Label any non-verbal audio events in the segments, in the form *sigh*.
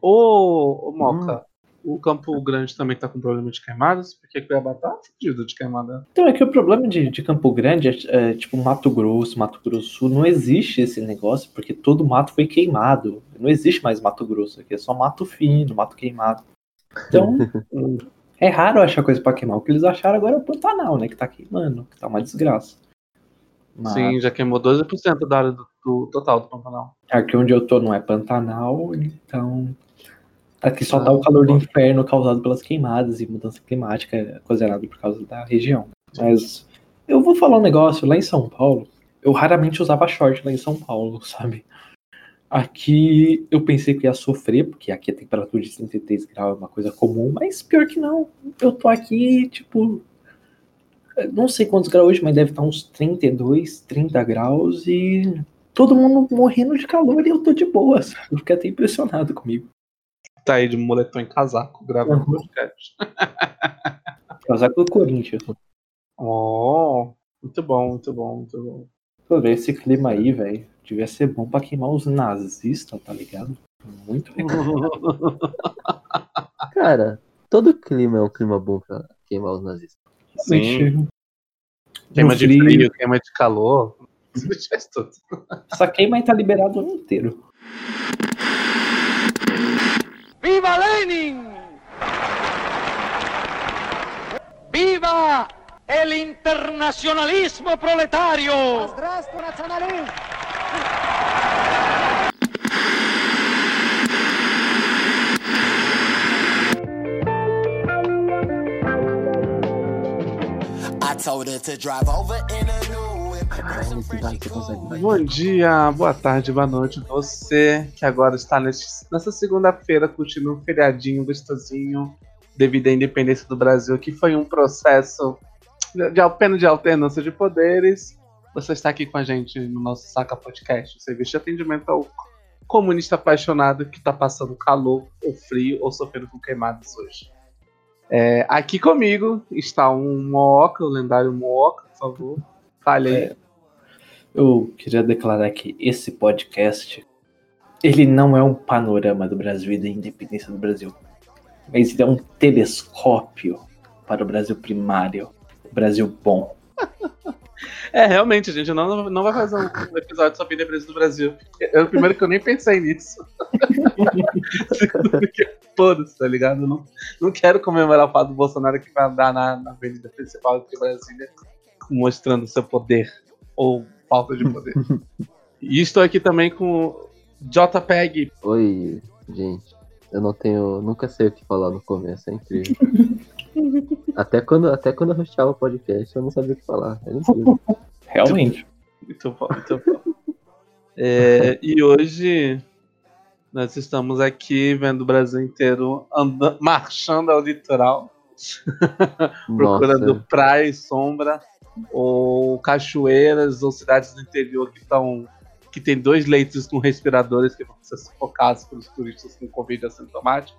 Ô, ô Moca, hum. o Campo Grande também tá com problema de queimadas? Porque Cuiabá tá fudido de queimada. Então, é que o problema de, de Campo Grande é, é, tipo Mato Grosso, Mato Grosso Sul, não existe esse negócio, porque todo mato foi queimado. Não existe mais Mato Grosso aqui, é só mato fino, mato queimado. Então, *laughs* é raro achar coisa para queimar. O que eles acharam agora é o Pantanal, né? Que tá queimando, que tá uma desgraça. Mas... Sim, já queimou 12% da área do, do, total do Pantanal. Aqui onde eu tô não é Pantanal, então. Aqui só ah, tá o calor do inferno causado pelas queimadas e mudança climática ocasionada por causa da região. Mas eu vou falar um negócio, lá em São Paulo, eu raramente usava short lá em São Paulo, *laughs* sabe? Aqui eu pensei que ia sofrer, porque aqui a temperatura de 33 graus é uma coisa comum, mas pior que não. Eu tô aqui, tipo, não sei quantos graus hoje, mas deve estar uns 32, 30 graus e todo mundo morrendo de calor e eu tô de boa, *laughs* sabe? Eu fiquei até impressionado comigo. Tá aí de moletom em casaco, gravando uhum. podcast. *laughs* casaco do Corinthians. Oh, muito bom, muito bom, muito bom. Pô, esse clima aí, velho, devia ser bom pra queimar os nazistas, tá ligado? Muito legal. *laughs* Cara, todo clima é um clima bom pra queimar os nazistas. Sim. Queima de frio. frio, queima de calor. Essa queima aí tá liberado o ano inteiro. Viva Lenin! Viva el internacionalismo proletario! Здравствуй, национализм! Bom dia, boa tarde, boa noite. Você que agora está nesse, nessa segunda-feira curtindo um feriadinho gostosinho devido à independência do Brasil, que foi um processo de apenas de alternância de poderes. Você está aqui com a gente no nosso Saca Podcast, serviço de atendimento ao comunista apaixonado que está passando calor ou frio ou sofrendo com queimadas hoje. É, aqui comigo está um Mooca, o lendário Mooca, por favor. Fale aí. É, eu queria declarar que esse podcast ele não é um panorama do Brasil e da independência do Brasil, mas ele é um telescópio para o Brasil primário, o Brasil bom. *laughs* É, realmente, gente não, não vai fazer um episódio sobre a independência do Brasil. É o primeiro que eu nem pensei nisso. *laughs* Todos, tá ligado? não, não quero comemorar o fato do Bolsonaro que vai andar na, na avenida principal de Brasília mostrando seu poder ou falta de poder. *laughs* e estou aqui também com JPEG. Oi, gente. Eu não tenho. Nunca sei o que falar no começo, é incrível. *laughs* até, quando, até quando eu rosteava o podcast, eu não sabia o que falar. É incrível. Realmente. Muito bom, muito bom. É, e hoje nós estamos aqui vendo o Brasil inteiro andando, marchando ao litoral, *laughs* procurando praia e sombra, ou cachoeiras, ou cidades do interior que estão que tem dois leitos com respiradores que vão ser sufocados pelos turistas com Covid assintomático.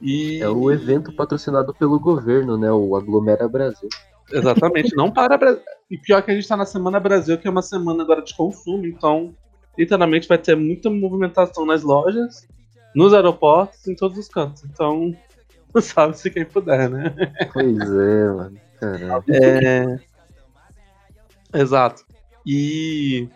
E... É o evento patrocinado pelo governo, né? O Aglomera Brasil. Exatamente, não para Brasil. E pior que a gente está na Semana Brasil, que é uma semana agora de consumo, então literalmente vai ter muita movimentação nas lojas, nos aeroportos, em todos os cantos. Então, *laughs* sabe-se quem puder, né? Pois é, mano. Caramba. É... Exato. E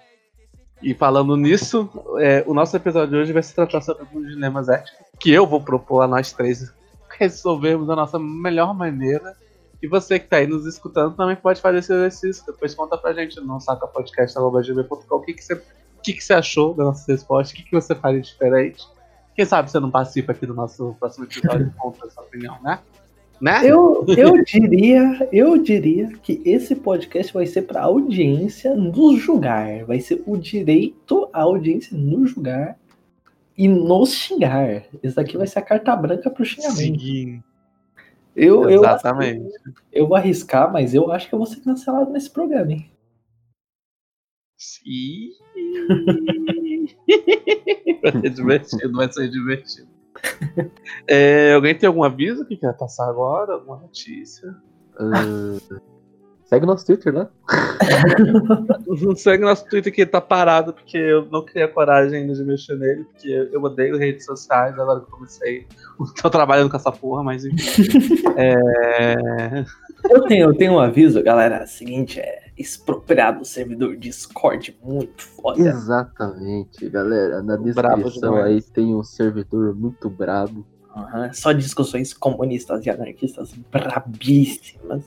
e falando nisso, é, o nosso episódio de hoje vai se tratar sobre alguns dilemas éticos que eu vou propor a nós três *laughs* resolvermos da nossa melhor maneira. E você que está aí nos escutando também pode fazer esse exercício. Depois conta pra gente no sacapodcast.gmail.com o que, que, você, o que, que você achou da nossa resposta, o que, que você faria diferente. Quem sabe você não participa aqui do nosso próximo episódio e conta a sua opinião, né? Né? Eu, eu diria, eu diria que esse podcast vai ser para audiência nos julgar, vai ser o direito à audiência nos julgar e nos xingar. Isso daqui vai ser a carta branca pro xingamento. Sim. Eu, Exatamente. Eu, eu vou arriscar, mas eu acho que eu vou ser cancelado nesse programa, hein? Sim. *laughs* vai *laughs* ser divertido, vai ser divertido. É, alguém tem algum aviso que quer passar agora? Alguma notícia? Uh, Segue nosso Twitter. Não segue nosso Twitter que tá parado, porque eu não criei a coragem ainda de mexer nele, porque eu odeio redes sociais, agora que eu comecei. Tô trabalhando com essa porra, mas enfim. *laughs* é... Eu tenho, eu tenho um aviso, galera. Seguinte, é expropriado o servidor Discord, muito foda. Exatamente, galera. Na descrição aí tem um servidor muito brabo. Aham, Só discussões comunistas e anarquistas brabíssimas.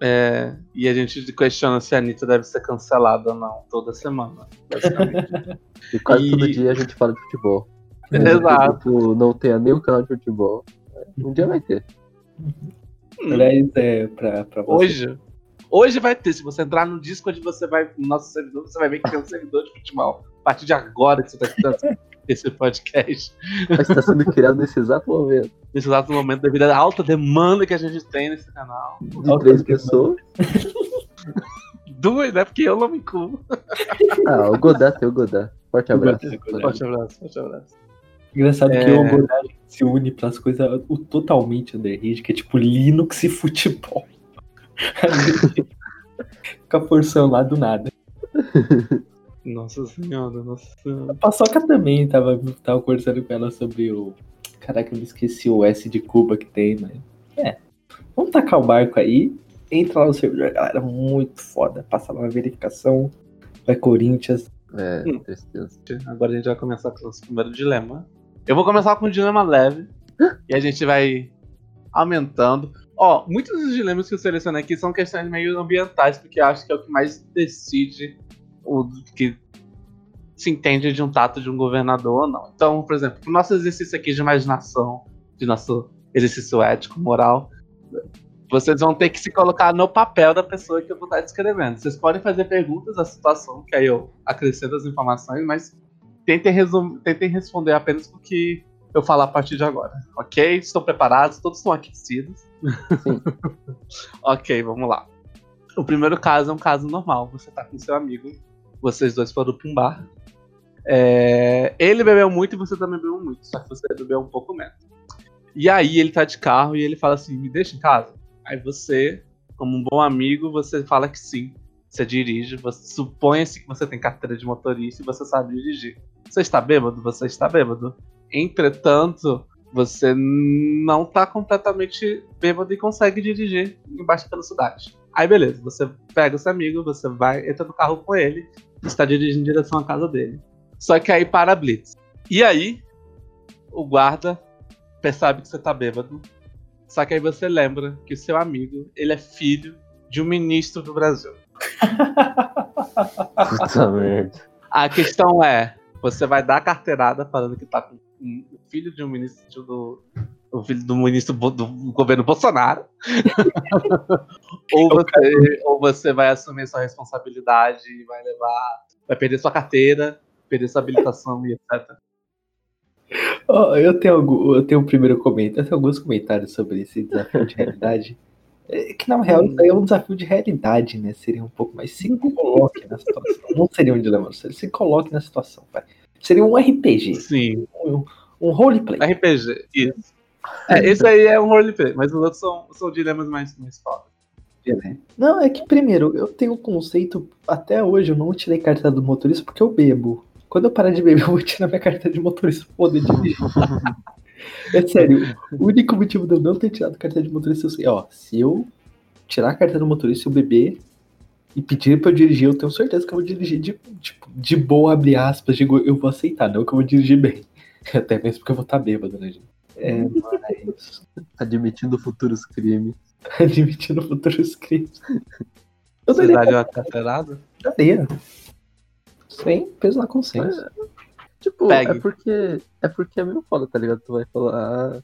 é, E a gente questiona se a Anitta deve ser cancelada ou não, toda semana, basicamente. *laughs* E quase E- todo dia a gente fala de futebol. *laughs* Exato. Tipo, não tenha nenhum canal de futebol. Um dia vai ter. Aliás, é pra, pra você. Hoje. Hoje vai ter. Se você entrar no Discord, você vai. No nosso servidor, você vai ver que tem um servidor de futebol. A partir de agora que você tá escutando esse podcast. Mas tá sendo criado nesse exato momento. Nesse exato momento, devido à alta demanda que a gente tem nesse canal. De Alta três pessoas. Duas, né? Porque eu não me incluo. Ah, o Godard tem o Godard. Forte abraço. Godard. Forte abraço, forte abraço. Engraçado que É. o Godard se une pras coisas o- totalmente underhand, que é tipo Linux e futebol. *laughs* Fica forçando lá do nada. Nossa senhora, nossa senhora. A Paçoca também tava, tava conversando com ela sobre o. Caraca, eu me esqueci o S de Cuba que tem, mas. É. Vamos tacar o barco aí. Entra lá no servidor, galera. Muito foda. Passa lá na verificação. Vai Corinthians. É, Hum. tristeza. Agora a gente vai começar com o nosso primeiro dilema. Eu vou começar com um dilema leve. e a gente vai aumentando. Ó, muitos dos dilemas que eu selecionei aqui são questões meio ambientais, porque acho que é o que mais decide o que se entende de um tato de um governador ou não. Então, por exemplo, o nosso exercício aqui de imaginação, de nosso exercício ético, moral, vocês vão ter que se colocar no papel da pessoa que eu vou estar descrevendo. Vocês podem fazer perguntas à situação, que aí eu acrescento as informações, mas tentem, tentem responder apenas o que eu falar a partir de agora. Ok? Estão preparados? Todos estão aquecidos? Sim. *laughs* ok, vamos lá. O primeiro caso é um caso normal. Você tá com seu amigo, vocês dois foram pra um bar. É, Ele bebeu muito e você também bebeu muito, só que você bebeu um pouco menos. E aí ele tá de carro e ele fala assim: me deixa em casa. Aí você, como um bom amigo, você fala que sim. Você dirige, você supõe-se que você tem carteira de motorista e você sabe dirigir. Você está bêbado? Você está bêbado. Entretanto, você não tá completamente bêbado e consegue dirigir em baixa velocidade. Aí beleza, você pega o seu amigo, você vai, entra no carro com ele, está dirigindo em direção à casa dele. Só que aí para a Blitz. E aí, o guarda percebe que você tá bêbado. Só que aí você lembra que o seu amigo, ele é filho de um ministro do Brasil. *laughs* Puta merda. A questão é, você vai dar a carteirada falando que tá com o filho de um ministro do. O filho do ministro do governo Bolsonaro. *laughs* ou, você, ou você vai assumir sua responsabilidade e vai levar. Vai perder sua carteira, perder sua habilitação e etc. Ó, eu tenho algum, eu tenho um primeiro comentário, eu tenho alguns comentários sobre esse desafio de realidade. É que na real é um desafio de realidade, né? Seria um pouco mais se coloque na situação. Não seria um dilema, se coloque na situação, vai. Seria um RPG, Sim, um, um roleplay. RPG, isso. É, esse aí é um roleplay, mas os outros são, são dilemas mais, mais foda. né? Não, é que primeiro, eu tenho um conceito, até hoje eu não tirei carta do motorista porque eu bebo. Quando eu parar de beber, *laughs* eu vou tirar minha carta de motorista pra poder dirigir. é sério, o único motivo de eu não ter tirado carta de motorista, eu sei, ó, se eu tirar a carta do motorista e eu beber e pedir pra eu dirigir, eu tenho certeza que eu vou dirigir de, tipo, de boa, abre aspas, digo, eu vou aceitar, não que eu vou dirigir bem. *laughs* Até mesmo porque eu vou estar bêbado, né, gente? É, mas *laughs* Admitindo futuros crimes. *laughs* admitindo futuros crimes. Eu Você daria uma carteirada? Daria. Sem peso na consciência. Tipo, Pegue. é porque. É porque é meio foda, tá ligado? Tu vai falar.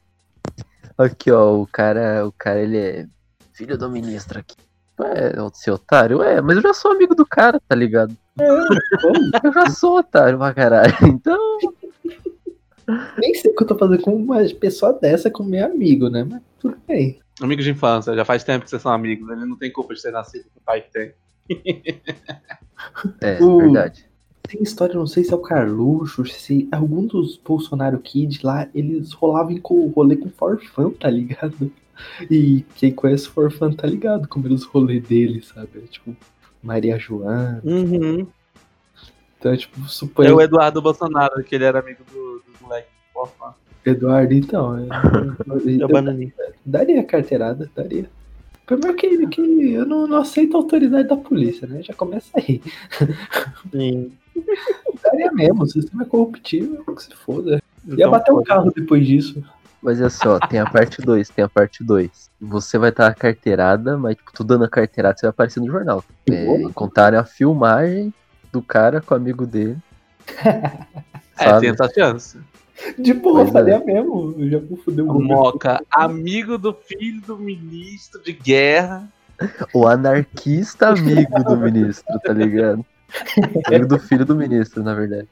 ah, Aqui, ó, o cara. O cara, ele é filho do ministro aqui. Ué, seu otário? Ué, mas eu já sou amigo do cara, tá ligado? Eu já sou otário pra caralho. *laughs* Então. Nem sei o que eu tô fazendo com uma pessoa dessa, com meu amigo, né? Mas tudo bem. Amigo de infância, já faz tempo que vocês são amigos. Ele não tem culpa de ter nascido com o pai que tem. É, O- verdade. tem história, não sei se é o Carluxo, se algum dos Bolsonaro Kids lá, eles rolavam com rolê com Forfã, tá ligado? E quem conhece Forfã tá ligado como eram os rolês dele, sabe? Tipo, Maria Joana. Uhum. Então, tipo, suponho. É o Eduardo Bolsonaro, que ele era amigo do, dos moleques. Eduardo, então. é- *laughs* É o Bananinha. daria carteirada, daria. Primeiro que, que eu não, não aceito a autoridade da polícia, né? Já começa aí. Sim. Daria mesmo, o sistema é corruptível, que se foda. Ia Então, bater o pô, carro depois disso. Mas é só, tem a parte 2, tem a parte 2. Você vai estar a carteirada, mas tipo, tu dando a carteirada, você vai aparecer no jornal. É, contaram a filmagem do cara com o amigo dele. *laughs* É, tem essa chance. De boa, Pois é. faria mesmo. Eu já o O Moca, amigo do filho do ministro de guerra. O anarquista amigo do ministro, tá ligado? *laughs* Amigo do filho do ministro, na verdade.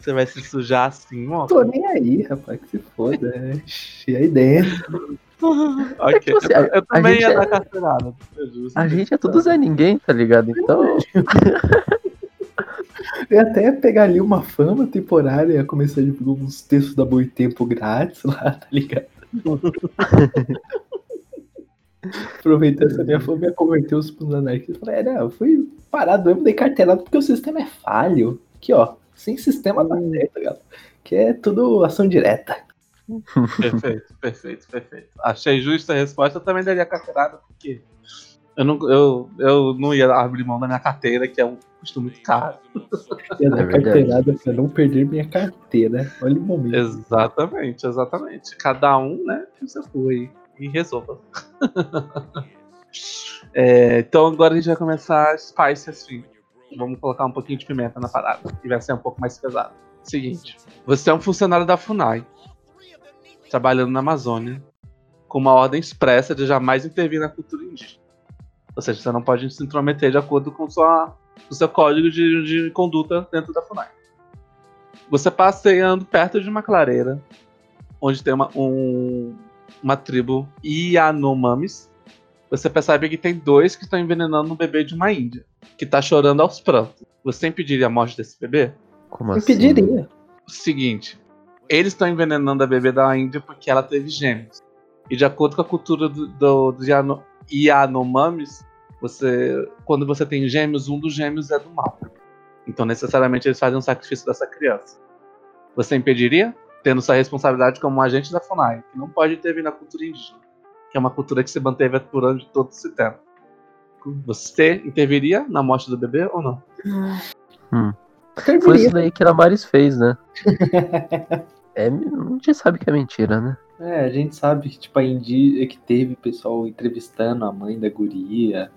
Você vai se sujar assim, Moca. Tô nem aí, rapaz, que se foda. É. E aí dentro. *laughs* Ok, que você- eu, eu a também ia é- dar carteirada. é justo. A gente é tudo Zé Ninguém, tá ligado? Então, *laughs* Eu ia até pegar ali uma fama temporária, ia começar a divulgar uns textos da Boitempo grátis lá, tá ligado? *laughs* Aproveitar essa minha fama, ia converter os anarquistas. Falei, é, não, eu fui parado, eu me dei carteirado porque o sistema é falho. Aqui, ó, sem sistema dá certo, galera. Que é tudo ação direta. Perfeito, perfeito, perfeito. Achei justa a resposta, eu também daria carteirada, porque eu não, eu, eu não ia abrir mão da minha carteira, que é um custo muito caro. É verdade. carteirada pra não perder minha carteira. Olha o momento. Exatamente, exatamente. Cada um, né, tem o seu cu aí e resolva. *laughs* É, então agora a gente vai começar Spice assim. Vamos colocar um pouquinho de pimenta na parada. E vai ser um pouco mais pesado. Seguinte, você é um funcionário da FUNAI, trabalhando na Amazônia, com uma ordem expressa de jamais intervir na cultura indígena. Ou seja, você não pode se intrometer de acordo com sua, o seu código de, de conduta dentro da FUNAI. Você passeando perto de uma clareira, onde tem uma, um- uma tribo Yanomamis, você percebe que tem dois que estão envenenando um bebê de uma índia, que tá chorando aos prantos. Você impediria a morte desse bebê? como Eu assim? pediria. O seguinte, eles estão envenenando a bebê da índia porque ela teve gêmeos. E de acordo com a cultura do, do, dos Yano- Yanomamis, você, quando você tem gêmeos, um dos gêmeos é do mal. Então, necessariamente, eles fazem um sacrifício dessa criança. Você impediria? Tendo sua responsabilidade como um agente da FUNAI, que não pode intervir na cultura indígena, que é uma cultura que se manteve durante todo esse tempo. Você interviria na morte do bebê ou não? Foi isso daí que a Maris fez, né? *laughs* É, a gente sabe que é mentira, né? É, a gente sabe que, tipo, a Indy que teve pessoal entrevistando a mãe da guria,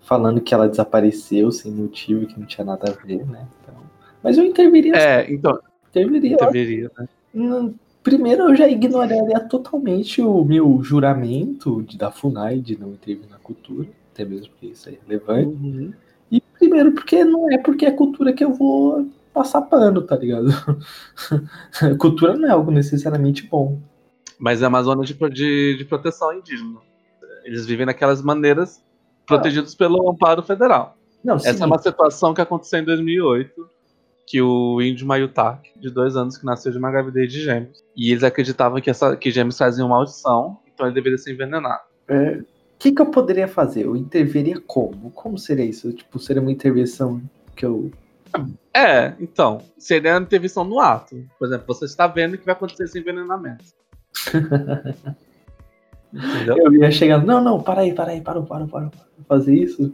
falando que ela desapareceu sem motivo, que não tinha nada a ver, né? Então, mas eu interviria, É, então, interviria. interviria, né? Hum, Primeiro, eu já ignoraria totalmente o meu juramento de, da FUNAI de não intervir na cultura, até mesmo porque isso é relevante. Uhum. E primeiro, porque não é porque é cultura que eu vou passar pano, tá ligado? *laughs* cultura não é algo necessariamente bom. Mas é uma zona de, de, de proteção indígena. Eles vivem naquelas maneiras protegidos pelo amparo federal. Não, Essa é uma situação que aconteceu em 2008, que o índio Mayutak, de dois anos, que nasceu de uma gravidez de gêmeos. E eles acreditavam que, essa, que gêmeos faziam maldição, então ele deveria ser envenenado. O que, que eu poderia fazer? Eu interviria como? Como seria isso? Tipo, seria uma intervenção que eu. É, então, seria a intervenção no ato. Por exemplo, você está vendo que vai acontecer esse envenenamento. *laughs* Eu ia chegar. Não, não, para aí, para aí, para, para, para, para. Fazer isso?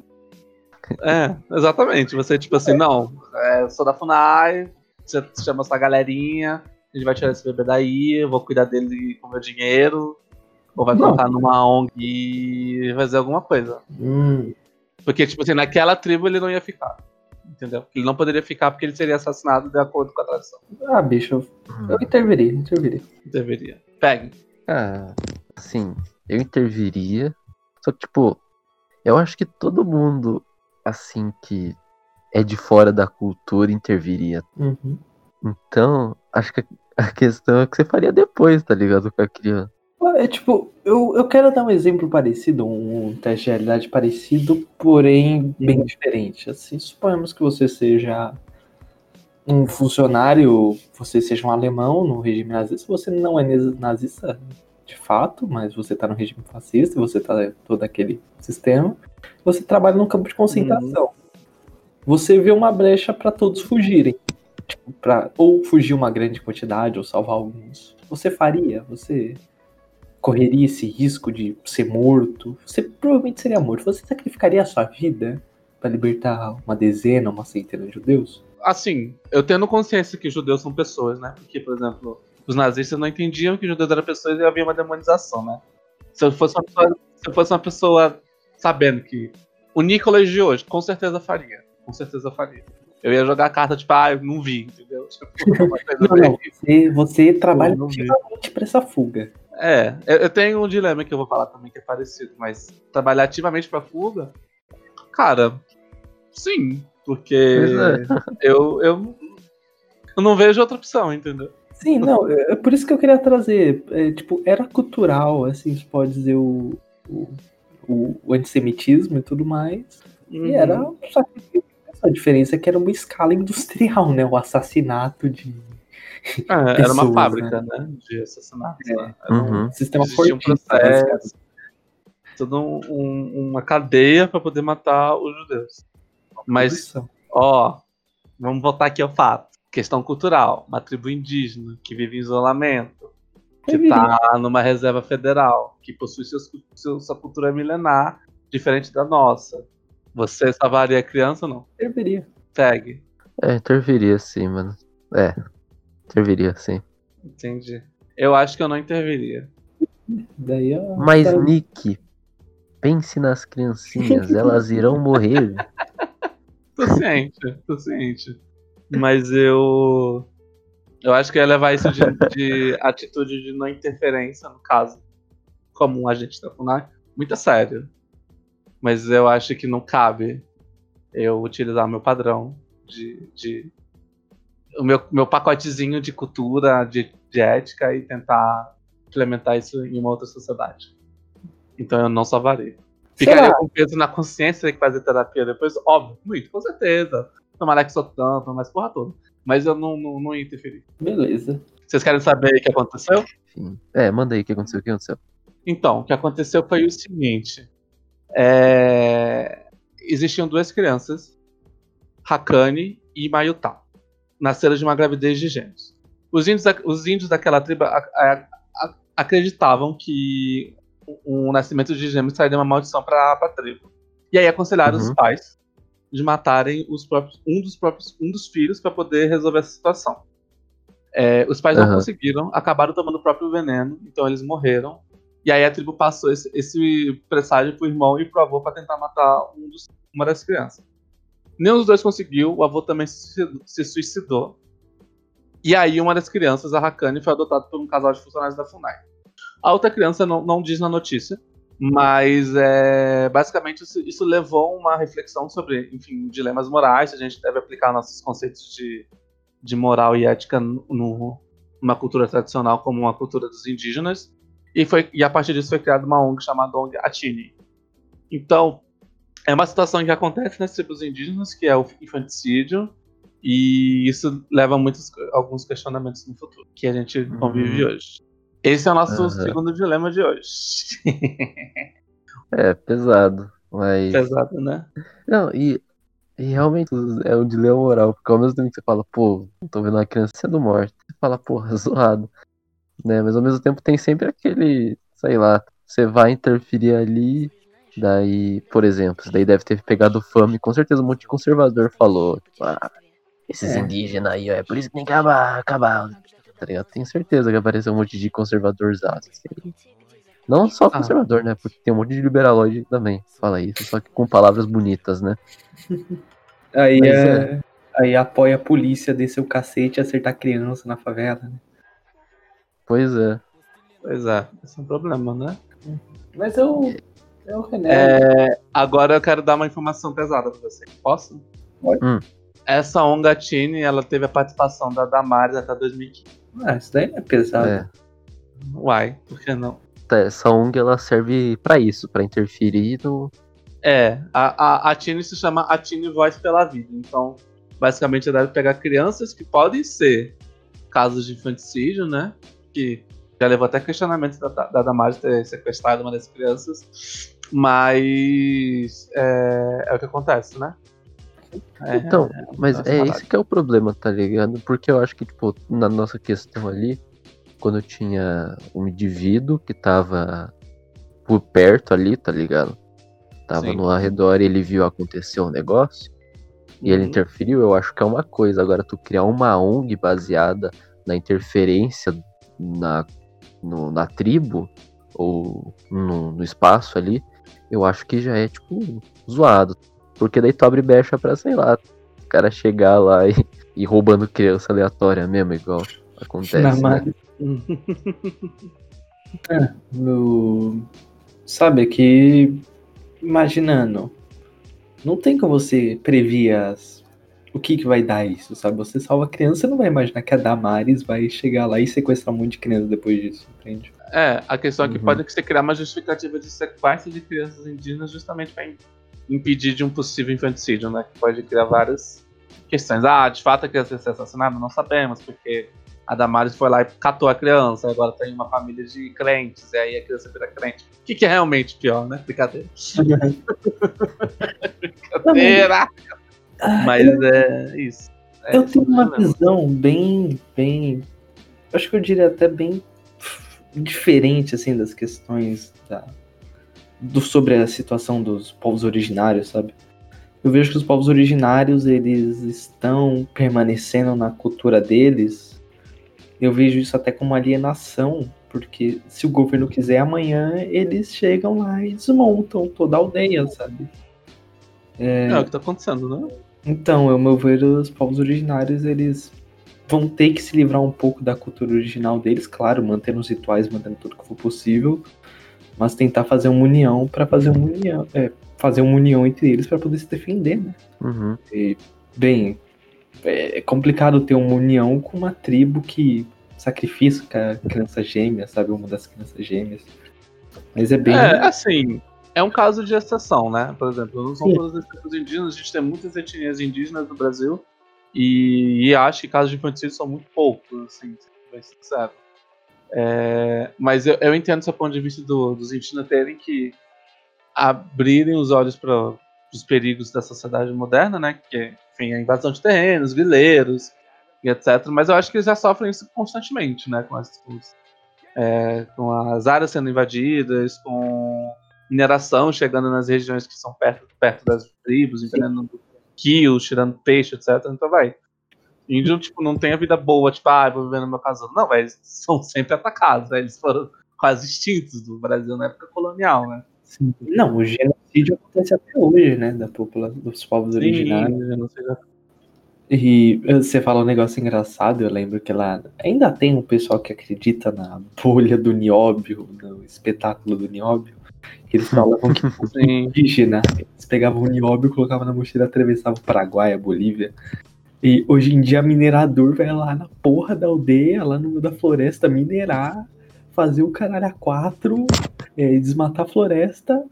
É, exatamente. Você, tipo assim, não, é, eu sou da FUNAI, você chama essa galerinha, a gente vai tirar esse bebê daí, eu vou cuidar dele com meu dinheiro, ou vai Não. colocar numa ONG e fazer alguma coisa. Hum, Porque, tipo assim, naquela tribo ele não ia ficar. Entendeu? Ele não poderia ficar porque ele seria assassinado de acordo com a tradição. Ah, bicho, eu, interviria, interviria. Deveria. Pegue. Ah, assim, eu interviria. Só que, tipo, eu acho que todo mundo, assim, que é de fora da cultura interviria. Uhum. Então, acho que a questão é o que você faria depois, tá ligado? Com a criança. É tipo, eu, eu quero dar um exemplo parecido, um teste de realidade parecido, porém bem diferente. Assim, suponhamos que você seja um funcionário, você seja um alemão no regime nazista, você não é nazista de fato, mas você está no regime fascista, você está todo aquele sistema, você trabalha no campo de concentração. Uhum. Você vê uma brecha para todos fugirem. Tipo, pra, ou fugir uma grande quantidade, ou salvar alguns. Você faria? Você correria esse risco de ser morto? Você provavelmente seria morto. Você sacrificaria a sua vida para libertar uma dezena, uma centena de judeus? Assim, eu tendo consciência que judeus são pessoas, né? Porque, por exemplo, os nazistas não entendiam que judeus eram pessoas e havia uma demonização, né? Se eu fosse uma pessoa, se eu fosse uma pessoa sabendo que o Nicolas de hoje, com certeza faria. Com certeza faria. Eu ia jogar a carta, tipo, ah, eu não vi, entendeu? *laughs* Tipo, não, não, você, você trabalha ativamente para essa fuga. É, eu tenho um dilema que eu vou falar também que é parecido, mas trabalhar ativamente pra fuga, cara, sim, porque é. eu, eu, eu não vejo outra opção, entendeu? Sim, *laughs* não, é, é por isso que eu queria trazer, é, tipo, era cultural, assim, se pode dizer, o, o, o, o antissemitismo e tudo mais, uhum. e era um sacrifício a diferença é que era uma escala industrial, né? O assassinato de. É, era uma fábrica, né? né? De assassinato. É. Né? Era um uhum. sistema fortíssimo. Um processo, toda um, uma cadeia para poder matar os judeus. Mas, ó, vamos voltar aqui ao fato. Questão cultural. Uma tribo indígena que vive em isolamento, que está numa reserva federal, que possui seus, seu, sua cultura milenar, diferente da nossa você salvaria a criança ou não? Interviria. Segue. É, interviria sim, mano. É, interviria sim. Entendi. Eu acho que eu não interviria. Daí eu... Mas, Nick, pense nas criancinhas, *laughs* elas irão morrer. tô ciente, tô ciente. Mas eu. Eu acho que ia levar isso de, *laughs* de atitude de não interferência, no caso, como um agente da FUNAC, muito a sério. Mas eu acho que não cabe eu utilizar meu padrão de. de o meu, meu pacotezinho de cultura, de, de ética e tentar implementar isso em uma outra sociedade. Então eu não salvaria. Ficaria com peso na consciência que fazer terapia depois, óbvio, muito, com certeza. Que sou tanto, mas porra toda. Mas eu não, não, não ia interferir. Beleza. Vocês querem saber o que aconteceu? Sim. É, manda aí o que aconteceu, o que aconteceu. Então, o que aconteceu foi o seguinte. É... Existiam duas crianças, Hakane e Mayuta, nasceram de uma gravidez de gêmeos. Os índios, os índios daquela tribo acreditavam que um nascimento de gêmeos traria uma maldição para a tribo. E aí aconselharam uhum. os pais de matarem os próprios, um, dos próprios, um dos filhos para poder resolver essa situação. É, os pais uhum. não conseguiram, acabaram tomando o próprio veneno, então eles morreram e aí a tribo passou esse, esse presságio pro irmão e pro avô para tentar matar um dos, uma das crianças. Nenhum dos dois conseguiu, o avô também se, suicidou. E aí uma das crianças, a Hakane, foi adotada por um casal de funcionários da FUNAI. A outra criança não, não diz na notícia, mas é, basicamente isso, isso levou uma reflexão sobre, enfim, dilemas morais, a gente deve aplicar nossos conceitos de, de moral e ética no, numa cultura tradicional como uma cultura dos indígenas, e, foi, e a partir disso foi criada uma ONG chamada ONG Atini. Então, é uma situação que acontece nas tribos indígenas, que é o infanticídio, e isso leva a muitos, alguns questionamentos no futuro, que a gente uhum. convive hoje. Esse é o nosso uhum. segundo dilema de hoje. é, pesado, mas... Pesado, né? Não, e, e realmente é um dilema moral, porque ao mesmo tempo que você fala, pô, tô vendo uma criança sendo morta, você fala, porra, *laughs* zoado né? Mas ao mesmo tempo tem sempre aquele, sei lá, você vai interferir ali, daí, por exemplo, daí deve ter pegado fama e com certeza um monte de conservador falou, tipo, ah, esses é. indígenas aí, ó, é por isso que tem que acabar, acabar. Tá ligado? Tenho certeza que apareceu um monte de conservadorzaço. Assim. Não só ah. conservador, né? Porque tem um monte de liberalóide também. Fala isso, só que com palavras bonitas, né? *laughs* aí, é, é... aí apoia a polícia descer o cacete e acertar criança na favela, né? Pois é. Pois é, esse é um problema, né? Mas eu. Eu é, agora eu quero dar uma informação pesada pra você. Posso? Pode. Hum. Essa ela teve a participação da Damares até 2015. Ah, isso daí é pesado. É. Uai, por que não? Tá, essa ONG ela serve para isso, para interferir no. É, a, a, a Tine se chama A Tine Voz pela Vida. Então, basicamente deve pegar crianças que podem ser casos de infanticídio, né? Que já levou até questionamentos da, da Damares ter sequestrado uma das crianças. Mas é, é o que acontece, né? É, então, mas é esse que é o problema, tá ligado? Porque eu acho que, tipo, na nossa questão ali, quando tinha um indivíduo que tava por perto ali, tá ligado? Tava Sim. no arredor e ele viu acontecer um negócio e ele uhum. interferiu, eu acho que é uma coisa. Agora, tu criar uma ONG baseada na interferência na, no, na tribo ou no, no, espaço ali, eu acho que já é, tipo, zoado. Porque daí tu abre brecha pra, sei lá, o cara chegar lá e, e roubando criança aleatória mesmo, igual acontece. Né? *laughs* é, no... Sabe que, imaginando, não tem como você prever as, o que, que vai dar isso, sabe? Você salva a criança, você não vai imaginar que a Damares vai chegar lá e sequestrar um monte de criança depois disso, entende? É, a questão é que uhum. pode ser criar uma justificativa de sequestro de crianças indígenas justamente para impedir de um possível infanticídio, né? Que pode criar várias questões. Ah, de fato a criança ia ser assassinada? Não sabemos, porque a Damares foi lá e catou a criança, agora tem uma família de crentes, e aí a criança vira crente. O que, que é realmente pior, né? Brincadeira. Brincadeira! Mas é isso. É eu tenho uma visão bem, bem. Acho que eu diria até bem diferente, assim, das questões da, do, sobre a situação dos povos originários, sabe? Eu vejo que os povos originários, eles estão permanecendo na cultura deles eu vejo isso até como alienação, porque se o governo quiser amanhã, eles chegam lá e desmontam toda a aldeia, sabe? É, é o que tá acontecendo, né? Então, ao meu ver, os povos originários, eles vão ter que se livrar um pouco da cultura original deles, claro, mantendo os rituais, mantendo tudo que for possível, mas tentar fazer uma união para fazer uma união, é, fazer uma união entre eles para poder se defender, né? Uhum. E, bem, é complicado ter uma união com uma tribo que sacrifica a criança gêmea, sabe? Uma das crianças gêmeas. Mas é bem. É, assim, é um caso de exceção, né? Por exemplo, não são Sim. todas as tribos indígenas, a gente tem muitas etnias indígenas no Brasil. E, e acho que casos de infanticídio são muito poucos, assim, bem sincero. É, mas eu, eu, entendo seu ponto de vista do, dos indígenas terem que abrirem os olhos para os perigos da sociedade moderna, né? Que enfim, a invasão de terrenos, vileiros e etc. Mas eu acho que eles já sofrem isso constantemente, né? Com as, com, é, com as áreas sendo invadidas, com mineração chegando nas regiões que são perto, perto das tribos, envenenando quilos, tirando peixe, etc. Então vai. Índio, tipo, não tem a vida boa, tipo, ah, vou viver no meu casulo. Não, eles são sempre atacados, né? Eles foram quase extintos do Brasil na época colonial, né? Sim. Não, o genocídio acontece até hoje, né? Da população, dos povos Sim, originários. E você fala um negócio engraçado, eu lembro que lá ainda tem um pessoal que acredita na bolha do nióbio, no espetáculo do nióbio. Que eles falavam que *laughs* o indígena, eles pegavam o nióbio, colocavam na mochila, atravessavam o Paraguai, a Bolívia. E hoje em dia, minerador vai lá na porra da aldeia, lá no meio da floresta, minerar fazer o caralho a quatro, é, desmatar a floresta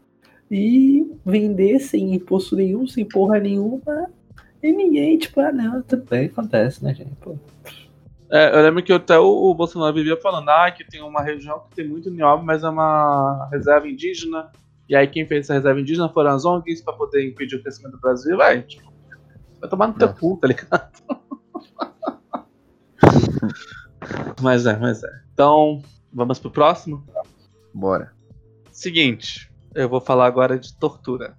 e vender sem imposto nenhum, sem porra nenhuma. E ninguém, tipo, ah, não, bem, acontece, né, gente? Pô. É, eu lembro que até o, o, Bolsonaro vivia falando ah, que tem uma região que tem muito nióbio, mas é uma reserva indígena. E aí quem fez essa reserva indígena foram as ONGs pra poder impedir o crescimento do Brasil. Vai, tipo, vai tomar no teu cu, tá ligado? *laughs* mas é, mas é. Então, Vamos pro próximo? Bora. Seguinte, eu vou falar agora de tortura.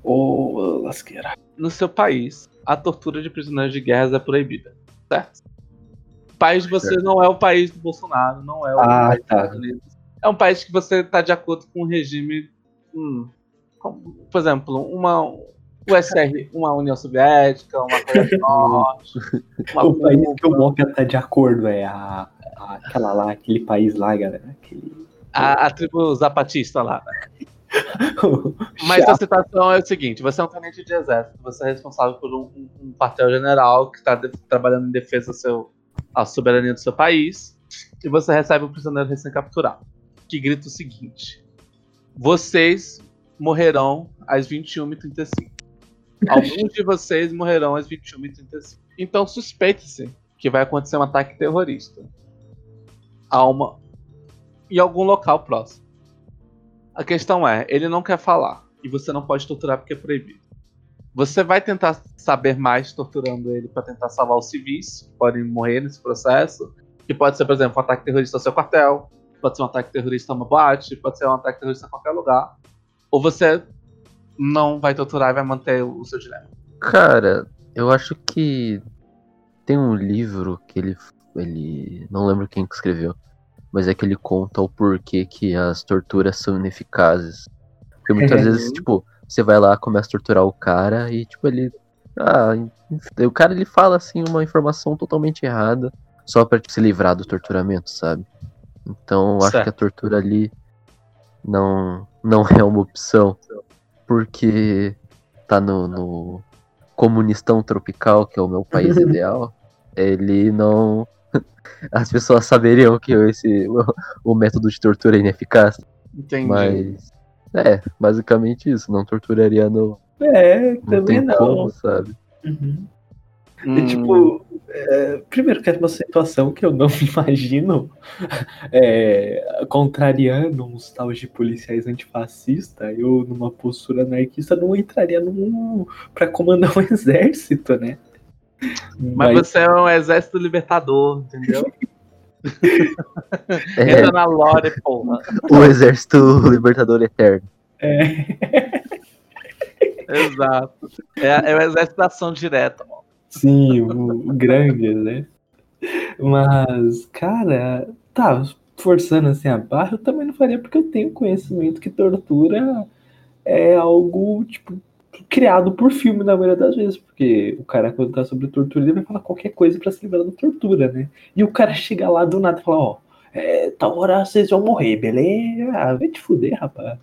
Ô, oh, lasqueira. No seu país, a tortura de prisioneiros de guerra é proibida, certo? O país de você não é o país do Bolsonaro, não é o ah, país tá. dos Estados Unidos. É um país que você está de acordo com o regime. Hum, como, por exemplo, uma, USR, uma União Soviética, uma Coreia do Norte. *laughs* Uma o país que o Moca está de acordo é a aquela lá, aquele país lá, galera. Aquele... A, a tribo zapatista lá. *laughs* Mas a situação é o seguinte: você é um tenente de exército, você é responsável por um, um, um quartel-general que está trabalhando em defesa seu, à soberania do seu país, e você recebe um prisioneiro recém-capturado, que grita o seguinte: Vocês morrerão às 21h35. Alguns de vocês morrerão às 21h35. Então suspeite-se que vai acontecer um ataque terrorista a uma em algum local próximo. A questão é, ele não quer falar e você não pode torturar porque é proibido. Você vai tentar saber mais torturando ele para tentar salvar os civis que podem morrer nesse processo, que pode ser, por exemplo, um ataque terrorista ao seu quartel, pode ser um ataque terrorista a uma boate, pode ser um ataque terrorista a qualquer lugar. Ou você não vai torturar e vai manter o seu dilema. Cara, eu acho que tem um livro que ele. ele não lembro quem que escreveu, mas é que ele conta o porquê que as torturas são ineficazes. Porque muitas vezes, tipo, você vai lá, começa a torturar o cara e, tipo, ele. Ah, o cara ele fala assim uma informação totalmente errada só pra se livrar do torturamento, sabe? Então eu acho Certo. que a tortura ali não, não *laughs* é uma opção. Porque tá no, no comunistão tropical, que é o meu país ideal, ele não. *laughs* As pessoas saberiam que esse, o, *laughs* o método de tortura é ineficaz. Entendi. Mas. É, basicamente isso. Não torturaria no. É, Não também tem não. como, sabe? Uhum. Hum, É, tipo, é, primeiro que é uma situação que eu não me *laughs* imagino é, contrariando uns tal de policiais antifascistas, eu numa postura anarquista não entraria num, pra comandar um *laughs* exército, né? mas, você é um exército libertador, entendeu? *laughs* É, Entra na lore, porra. o exército libertador eterno. é, Exato. É, é o exército da ação direta. mano. Sim, o, o grande, né? Mas, cara, tá, forçando assim a barra, eu também não faria porque eu tenho conhecimento que tortura é algo, tipo, criado por filme na maioria das vezes, porque o cara, quando tá sobre tortura, ele vai falar qualquer coisa pra se livrar da tortura, né? E o cara chega lá do nada e fala, ó, é, tal hora vocês vão morrer, beleza? Ah, vai te fuder, rapaz.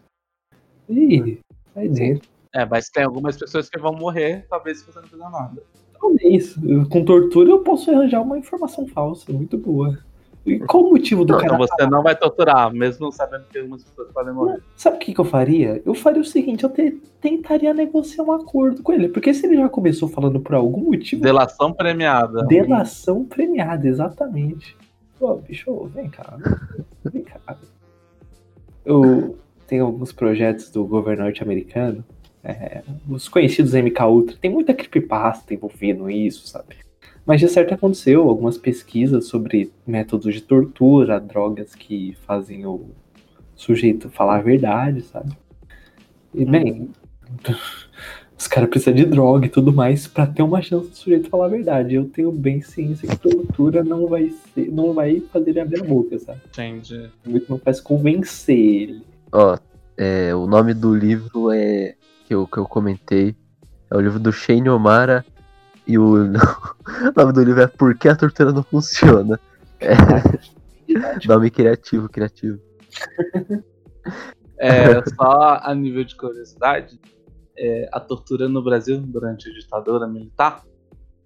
Ih, vai dentro. É, mas tem algumas pessoas que vão morrer, talvez se você não fizer nada. Talvez. Com tortura eu posso arranjar uma informação falsa, muito boa. E qual o motivo do Não, cara você não vai torturar, mesmo sabendo que algumas pessoas podem morrer. Sabe o que, que eu faria? Eu faria o seguinte, eu te- tentaria negociar um acordo com ele. Porque se ele já começou falando por algum motivo. Delação premiada. Delação premiada, exatamente. Pô, bicho, vem cá. Vem cá. Eu tenho alguns projetos do governo norte-americano. É, os conhecidos MK Ultra. Tem muita creepypasta envolvendo isso, sabe? Mas de certo aconteceu algumas pesquisas sobre métodos de tortura, drogas que fazem o sujeito falar a verdade, sabe? E bem, os caras precisam de droga e tudo mais pra ter uma chance do sujeito falar a verdade. Eu tenho bem ciência que tortura não vai ser, não vai fazer ele abrir a boca, sabe? Entendi. Muito não faz convencer ele. Ó, é, o nome do livro é que eu, que eu comentei. É o livro do Shane O'Mara. E o, *laughs* o nome do livro é Por que a tortura não funciona? É, nome criativo, criativo. É, só a nível de curiosidade, é, a tortura no Brasil durante a ditadura militar,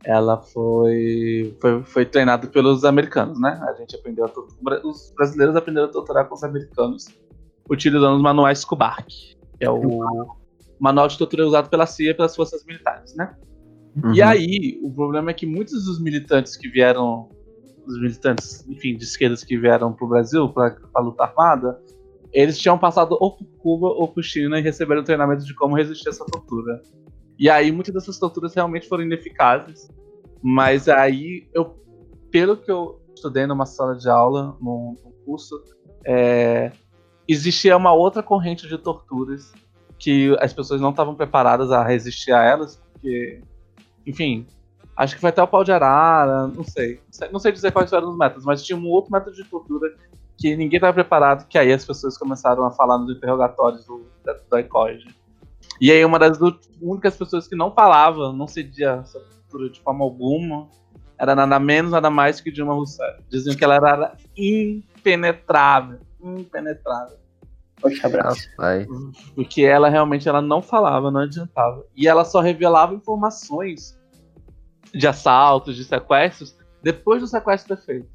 ela foi, foi, foi treinada pelos americanos, né? A gente aprendeu a torturar, os brasileiros aprenderam a torturar com os americanos, utilizando os manuais Kubark, que é o manual de tortura usado pela CIA e pelas forças militares, né? E Uhum. aí, o problema é que muitos dos militantes que vieram, os militantes, enfim, de esquerdas que vieram pro Brasil para a luta armada, eles tinham passado ou por Cuba ou por China e receberam treinamento de como resistir a essa tortura. E aí, muitas dessas torturas realmente foram ineficazes, mas aí, eu, pelo que eu estudei numa sala de aula, num, num curso, é, existia uma outra corrente de torturas que as pessoas não estavam preparadas a resistir a elas, porque enfim, acho que foi até o pau de arara, não sei. Não sei, dizer quais eram os métodos, mas tinha um outro método de tortura que ninguém estava preparado, que aí as pessoas começaram a falar nos interrogatórios do, da- do ECOID. E aí uma das únicas pessoas que não falava, não cedia essa tortura de forma alguma, era nada menos, nada mais que Dilma Rousseff. Diziam que ela era impenetrável, impenetrável. Forte abraço. Rapaz. Porque ela realmente ela não falava, não adiantava. E ela só revelava informações de assaltos, de sequestros, depois do sequestro ter feito.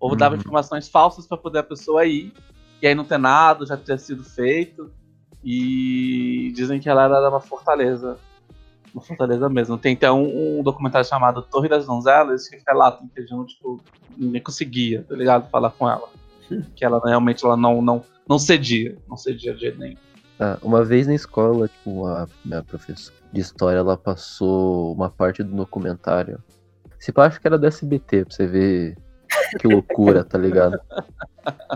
Ou dava Uhum. informações falsas para poder a pessoa ir, e aí não ter nada, já ter sido feito. E dizem que ela era uma fortaleza Uma fortaleza mesmo. Tem até um, um documentário chamado Torre das Donzelas que relata que eles tipo, ninguém conseguia, tá ligado? Falar com ela. *laughs* que ela realmente ela não, não, não cedia. Não cedia de jeito nenhum. Ah, uma vez na escola, tipo, a minha professora de história, ela passou uma parte do documentário. Se pá, acho que era do SBT, pra você ver que loucura, tá ligado?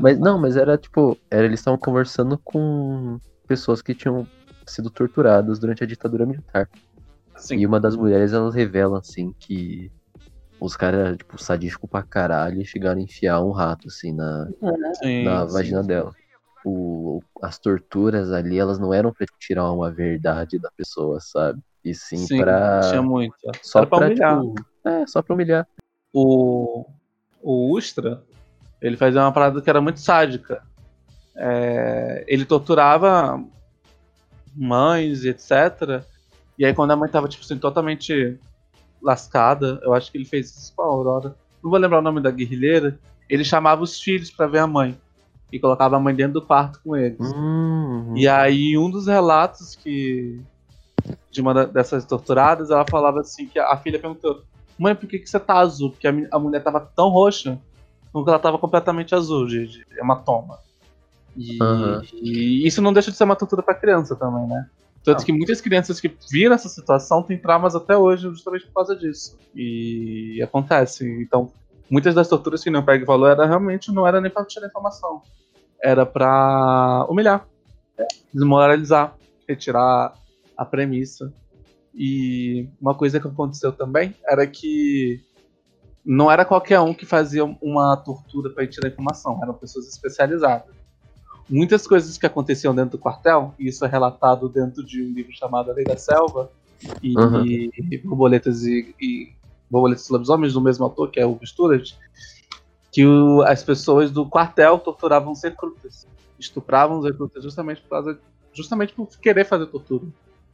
Mas não, mas era tipo, era, eles estavam conversando com pessoas que tinham sido torturadas durante a ditadura militar. Sim. E uma das mulheres, elas revelam, assim, que os caras, tipo, sadísticos pra caralho, e chegaram a enfiar um rato, assim, na, sim, na sim, vagina sim. dela. O, as torturas ali, elas não eram pra tirar uma verdade da pessoa, sabe? E sim, Sim, pra. tinha muito. Só Era pra pra, humilhar. tipo, É, só pra humilhar. o, o Ustra, ele fazia uma parada que era muito sádica. É, ele torturava mães etc. E aí quando a mãe tava, tipo assim, totalmente lascada, eu acho que ele fez isso com a Aurora. Não vou lembrar o nome da guerrilheira. Ele chamava os filhos pra ver a mãe. E colocava a mãe dentro do quarto com eles. Hum, E aí, um dos relatos que. De uma dessas torturadas, ela falava assim: que a filha perguntou, mãe, por que, que você tá azul? Porque a, a mulher tava tão roxa, porque ela tava completamente azul, de, de hematoma. E, Aham. e isso não deixa de ser uma tortura pra criança também, né? Tanto Não. que muitas crianças que viram essa situação têm traumas até hoje, justamente por causa disso. E acontece. Então, muitas das torturas que o Neopeg falou era realmente não era nem pra tirar informação. Era pra humilhar, desmoralizar, retirar a premissa. E uma coisa que aconteceu também era que não era qualquer um que fazia uma tortura para tirar informação, eram pessoas especializadas. Muitas coisas que aconteciam dentro do quartel, e isso é relatado dentro de um livro chamado A Lei da Selva, e, Uhum. e Borboletas e, e Borboletas e Lobisomens, do mesmo autor, que é o Sturridge, que o- as pessoas do quartel torturavam os recrutas. Estupravam os recrutas justamente por causa justamente por querer fazer tortura.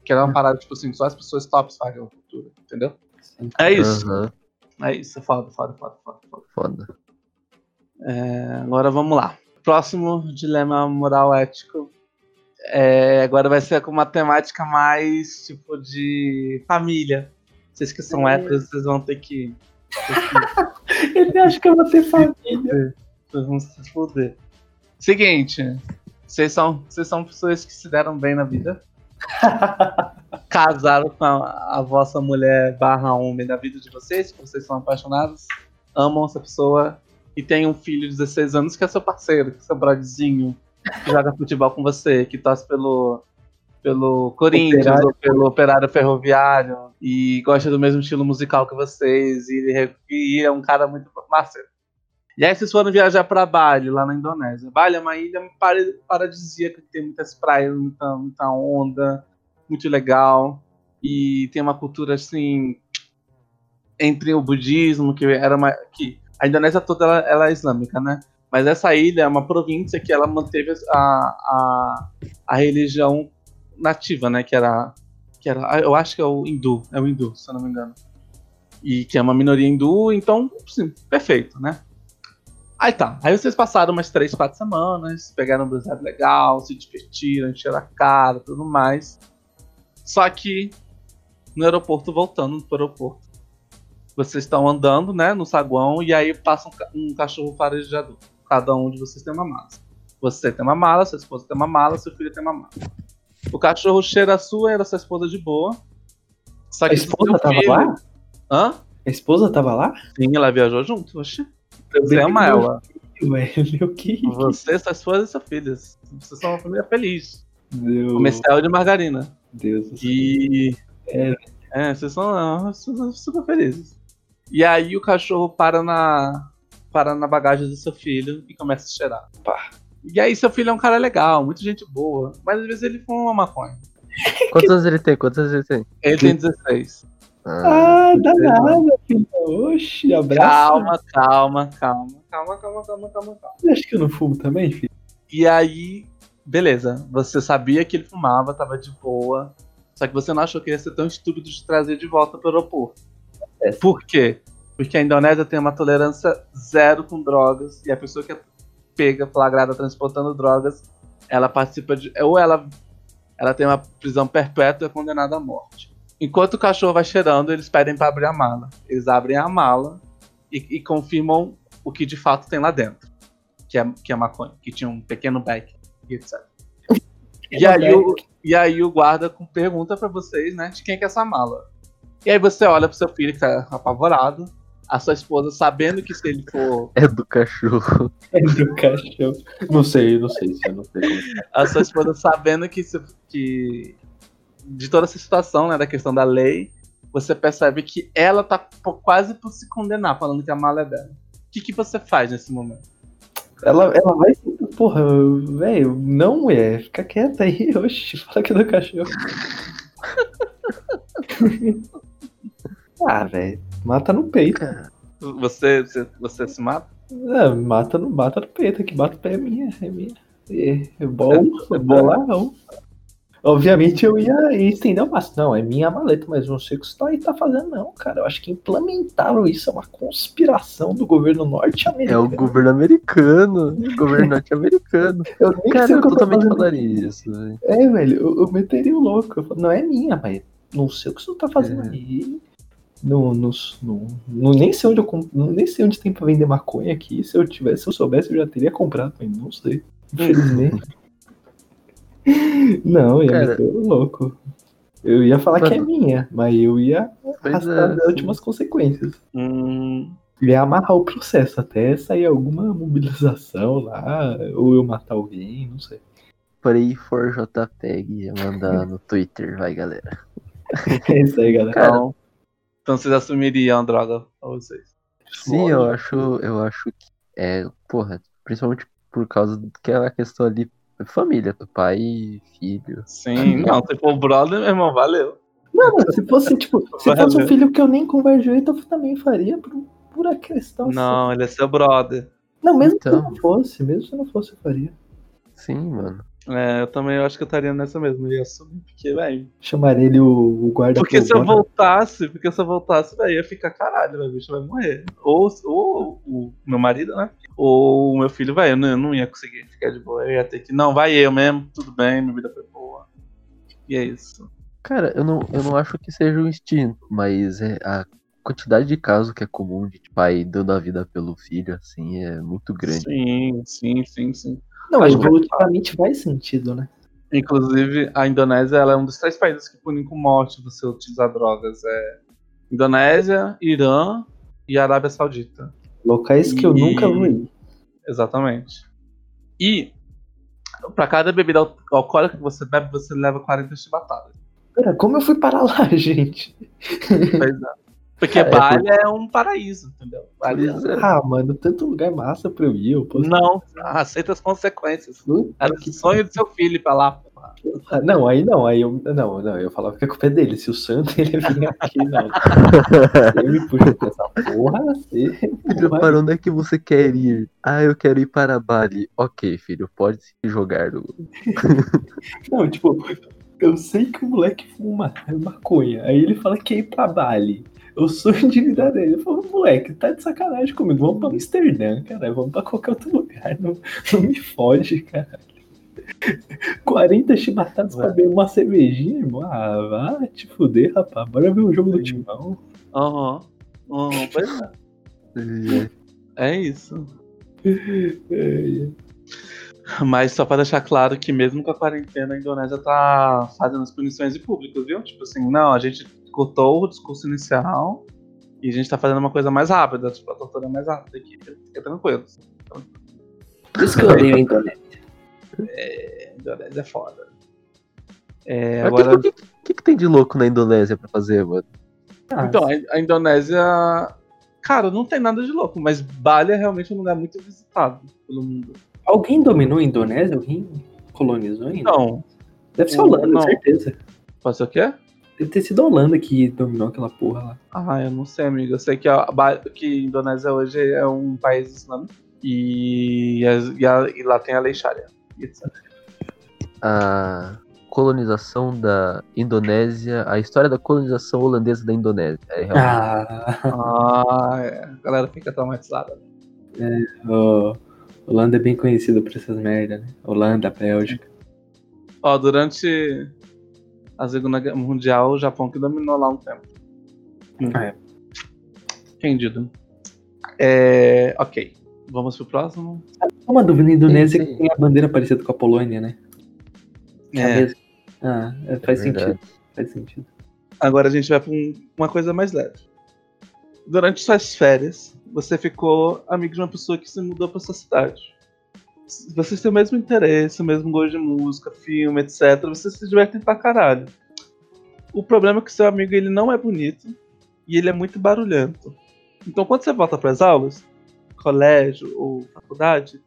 Que era uma parada, tipo assim, só as pessoas tops fazem tortura, entendeu? É isso. aham, É isso, foda, foda, foda, foda, foda. foda. É, agora vamos lá. Próximo dilema moral ético. É, agora vai ser com uma temática mais tipo de família. Vocês que são héteros, vocês vão ter que. ter *laughs* que Ele acha que eu vou ter família. vocês vão se fuder. Seguinte, vocês são, vocês são pessoas que se deram bem na vida. *laughs* Casaram com a, a vossa mulher barra homem da vida de vocês, que vocês são apaixonados, amam essa pessoa e tem um filho de 16 anos que é seu parceiro, que é seu brodezinho, que joga futebol com você, que torce pelo, pelo Corinthians Operário. ou pelo Operário Ferroviário e gosta do mesmo estilo musical que vocês e, ele- e é um cara muito parceiro. E aí vocês foram viajar para Bali, lá na Indonésia. Bali é uma ilha paradisíaca, que tem muitas praias, muita, muita onda, muito legal. E tem uma cultura assim entre o budismo, que era uma. Que a Indonésia toda ela, ela é islâmica, né? Mas essa ilha é uma província que ela manteve a, a, a religião nativa, né? Que era, que era. Eu acho que é o hindu, é o hindu, se eu não me engano. E que é uma minoria hindu, então, sim, perfeito, né? Aí tá. Aí vocês passaram umas três, quatro semanas, pegaram um bronzeado legal, se divertiram, encheram a cara tudo mais. Só que no aeroporto, voltando pro aeroporto, vocês estão andando, né, no saguão, e aí passa um, ca- um cachorro farejador. Cada um de vocês tem uma mala. Você tem uma mala, sua esposa tem uma mala, seu filho tem uma mala. O cachorro cheira a sua, era sua esposa de boa. Só A que esposa seu tava filho- lá? Hã? A esposa tava lá? Sim, ela viajou junto, oxi. Você ama ela. Velho, que? Você, sua esposa e seu filho. Vocês são uma família feliz. Meu Comercial de margarina. Deus do céu. E. É. É, vocês são super felizes. E aí o cachorro para na. Para na bagagem do seu filho e começa a cheirar. Pá. E aí seu filho é um cara legal, muita gente boa. Mas às vezes ele fuma uma maconha. *laughs* Quantos anos ele tem? Quantos anos ele tem? Ele tem 16. Ah, Ah, dá nada, filho. Oxi, abraço. Calma, calma, calma. Calma, calma, calma, calma, calma. Você acha que eu não fumo também, filho? E aí, beleza. Você sabia que ele fumava, tava de boa. Só que você não achou que ia ser tão estúpido de trazer de volta pro aeroporto. É. Por quê? Porque a Indonésia tem uma tolerância zero com drogas. E a pessoa que é pega, flagrada, transportando drogas, ela participa de. Ou ela, ela tem uma prisão perpétua e é condenada à morte. Enquanto o cachorro vai cheirando, eles pedem pra abrir a mala. Eles abrem a mala e, e confirmam o que de fato tem lá dentro. Que é, que é maconha, que tinha um pequeno e etc. *laughs* E aí, o, e aí o guarda pergunta pra vocês, né, de quem que é essa mala. E aí você olha pro seu filho que tá apavorado, a sua esposa sabendo que se ele for. *laughs* É do cachorro. É do cachorro. Não sei, não sei se eu não sei como. é. A sua esposa sabendo que, se- que. De toda essa situação, né, da questão da lei, você percebe que ela tá quase por se condenar, falando que a mala é dela. O que, que você faz nesse momento? Ela, ela vai. Porra, velho, não, mulher. Fica quieta aí, *laughs* oxe, fala que é do cachorro. *laughs* ah, velho. Mata no peito. Você, você, você se mata? É, mata no, mata no peito, que bata o pé é minha, é minha. É, é bom, é bolão. Obviamente eu ia estender o máximo. Não, é minha maleta, mas não sei o que você tá aí tá fazendo, não, cara. Eu acho que implementaram isso, é uma conspiração do governo É norte-americano. o governo americano. O governo norte-americano. *laughs* Eu nem Cara, sei eu o que eu tô totalmente falaria isso, velho. É, velho, eu, eu meteria o louco. Eu falo, não é minha, mas não sei o que você tá fazendo É. aí. Não, não, não, não- nem sei onde eu nem sei onde tem pra vender maconha aqui. Se eu tivesse, se eu soubesse, eu já teria comprado, mas não sei. Infelizmente. *laughs* não, eu ia Cara. meter louco. Eu ia falar que é minha, mas eu ia arrastar é, as últimas consequências. Hum, Ia amarrar o processo até sair alguma mobilização lá, ou eu matar alguém, não sei. Pray for JPEG mandar no Twitter, vai galera. *laughs* É isso aí, galera. Cara. Então, então vocês assumiriam a droga pra vocês. Sim, eu acho, eu acho que é, porra, principalmente por causa do que é questão ali, família, do pai e filho. Sim, não, se for brother, meu irmão, valeu. Não, se fosse, tipo, *laughs* se fosse um filho que eu nem converjo direito, eu também faria por pura questão. assim. Não, ele é seu brother. Não, mesmo se Então. não fosse, mesmo se não fosse, eu faria. Sim, mano. É, eu também acho que eu estaria nessa mesmo. Eu ia assumir, porque, velho. Chamaria ele o, o guarda Porque se eu voltasse, porque se eu voltasse, velho, ia ficar caralho, velho, o bicho vai morrer. Ou, ou o meu marido, né? Ou o meu filho, velho, eu não, eu não ia conseguir ficar de boa. Eu ia ter que, não, vai eu mesmo, tudo bem, minha vida foi boa. E é isso. Cara, eu não, eu não acho que seja um instinto, mas é a quantidade de casos que é comum de pai dando a vida pelo filho, assim, é muito grande. Sim, sim, sim, sim. Não, Acho que- evolutivamente faz sentido, né? Inclusive, a Indonésia ela é um dos três países que punem com morte você utilizar drogas. É Indonésia, Irã e Arábia Saudita. Locais que eu E- nunca ir. Exatamente. E pra cada bebida al- alcoólica que você bebe, você leva 40 chibatadas. Pera, como eu fui parar lá, *laughs* gente? Pois é. Porque É, Bali é um paraíso, entendeu? Bali é- Pois é. Ah, mano, tanto lugar massa pra eu ir. Eu posso... Não, aceita as consequências. Puta Era o que sonho do seu filho ir pra lá. Ah, não, aí não, aí eu. Não, não, eu falava que a culpa é dele. Se o santo *laughs* ele vir aqui, não. *laughs* Você me puxa pra essa porra, você. Filho, para onde é que você quer ir? Ah, eu quero ir para Bali. Ok, filho, pode se jogar. no- *laughs* Não, tipo, eu sei que o moleque fuma maconha. Aí ele fala que é ir pra Bali. Eu sou endividado dele. Eu falo, moleque, tá de sacanagem comigo. Vamos pra Amsterdã, cara. Vamos pra qualquer outro lugar. Não, não me foge, cara. 40 chibatadas pra beber uma cervejinha, irmão. Ah, vá te fuder, rapaz. Bora ver o jogo do timão. Aham. Aham, pois é. É isso. É, Mas só pra deixar claro que mesmo com a quarentena, a Indonésia tá fazendo as punições de público, viu? Tipo assim, não, a gente cortou o discurso inicial e a gente tá fazendo uma coisa mais rápida, tipo, a tortura é mais rápida aqui. Fica tranquilo. Por isso que eu odeio a Indonésia. A Indonésia é foda. É, Mas o agora, que, que, que, que tem de louco na Indonésia pra fazer, mano? Ah, então, a, a Indonésia. Cara, não tem nada de louco, mas Bali é realmente um lugar muito visitado pelo mundo. Alguém dominou a Indonésia? Alguém colonizou ainda? Não, Deve ser a Holanda, não. certeza. pode ser o quê? Deve ter sido a Holanda que dominou aquela porra lá. Ah, eu não sei, amigo. Eu sei que a, que a Indonésia hoje é um país islâmico e, e, a- e lá tem a lei Sharia. e etc. A colonização da Indonésia, a história da colonização holandesa da Indonésia. É realmente Ah, Ah, é. A galera fica traumatizada. ó, Holanda é bem conhecida por essas merdas, né? Holanda, Bélgica. Ó, durante a Segunda Guerra Mundial, o Japão que dominou lá um tempo. É. Entendido. É, ok. Vamos pro próximo? Uma dúvida, a Indonésia Sim, que sim. tem a bandeira parecida com a Polônia, né? É a É. Ah, é, faz É sentido. Faz sentido. agora a gente vai pra um- uma coisa mais leve. Durante suas férias, você ficou amigo de uma pessoa que se mudou pra sua cidade. Vocês têm o mesmo interesse, o mesmo gosto de música, filme, etc. Vocês se divertem pra caralho. O problema é que seu amigo ele não é bonito e ele é muito barulhento. Então quando você volta pras aulas, colégio ou faculdade,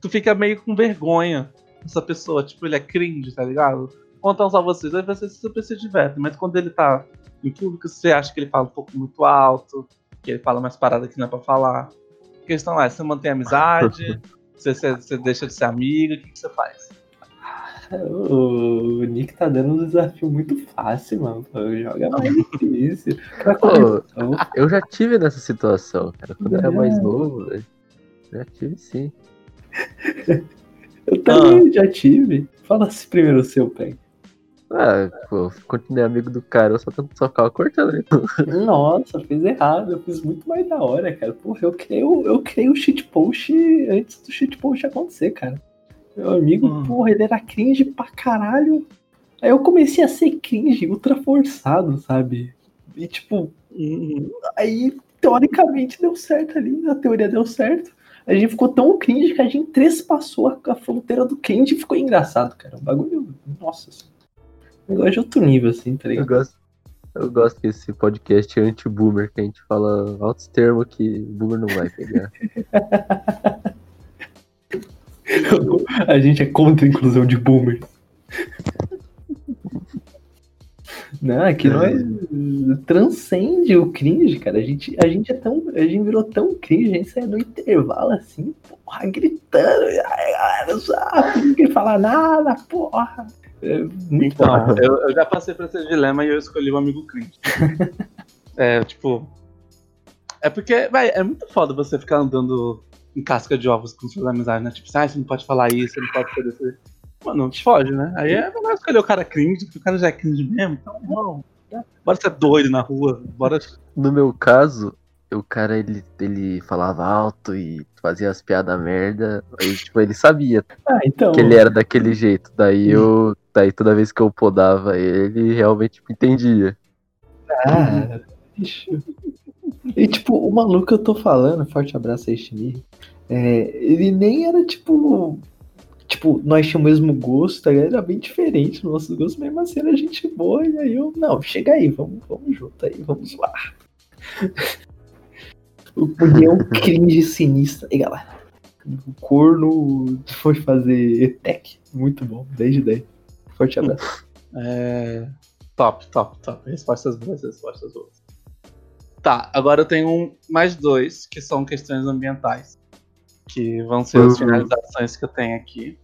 tu fica meio com vergonha dessa pessoa. Tipo, ele é cringe, tá ligado? Contam só vocês, aí vocês super se divertem. Mas quando ele tá em público, você acha que ele fala um pouco muito alto, que ele fala mais parada que não é pra falar. A questão é, você mantém a amizade, *laughs* você, você- você deixa de ser amigo, o que, que você faz? O Nick tá dando um desafio muito fácil, mano. Joga mais difícil. Pô, eu já tive nessa situação, cara. Quando eu era mais novo, velho. Já tive sim. *laughs* eu também já tive. Fala se primeiro o seu, Pen. Ah, pô, eu continuei amigo do cara, eu só, tento- só ficava cortando ele. *laughs* Nossa, fez errado. Eu fiz muito mais da hora, cara. Porra, eu criei, o- eu criei o shitpost antes do shitpost acontecer, cara. Meu amigo, Hum. porra, ele era cringe pra caralho. Aí eu comecei a ser cringe ultra forçado, sabe? E tipo, Uhum. aí teoricamente deu certo ali, a teoria deu certo. A gente ficou tão cringe que a gente trespassou a, a fronteira do cringe e ficou engraçado, cara. O bagulho, nossa. Um negócio de outro nível, assim, tá Eu ligado? gosto, eu gosto desse podcast anti-boomer, que a gente fala altos termos que boomer não vai pegar. *laughs* A gente é contra a inclusão de boomer. Não, é que nós transcende o cringe, cara. A gente, a gente é tão. A gente virou tão cringe, a gente sai no intervalo assim, porra, gritando. Ai, galera, sabe? Ninguém fala nada, porra. É muito Então, eu, eu já passei por esse dilema e eu escolhi o amigo cringe. *laughs* é, tipo. É porque, vai, é muito foda você ficar andando em casca de ovos com suas amizades, né? Tipo, ah, você não pode falar isso, você não pode fazer isso. Mano, foge, né? Aí é melhor escolher o cara cringe, porque o cara já é cringe mesmo, então, não. Bora ser doido na rua, bora. No meu caso, o cara ele, ele falava alto e fazia as piadas merda. Aí, tipo, ele sabia Ah, então. que ele era daquele jeito. Daí eu. Daí toda vez que eu podava ele, realmente me entendia. Ah. E tipo, o maluco que eu tô falando, forte abraço aí, Shinir. É, ele nem era tipo. Tipo, nós tínhamos o mesmo gosto, tá? Era bem diferente no nosso gosto, mesmo assim era gente boa. E aí eu, não, chega aí, vamos, vamos junto aí, vamos lá. O é um cringe sinistro. Aí, galera. O corno foi fazer ETEC. Muito bom, 10 de 10. Forte abraço. *laughs* É. Top, top, top. Respostas boas, respostas boas. Tá, agora eu tenho um, mais dois, que são questões ambientais. Que vão ser as Uhum. finalizações que eu tenho aqui.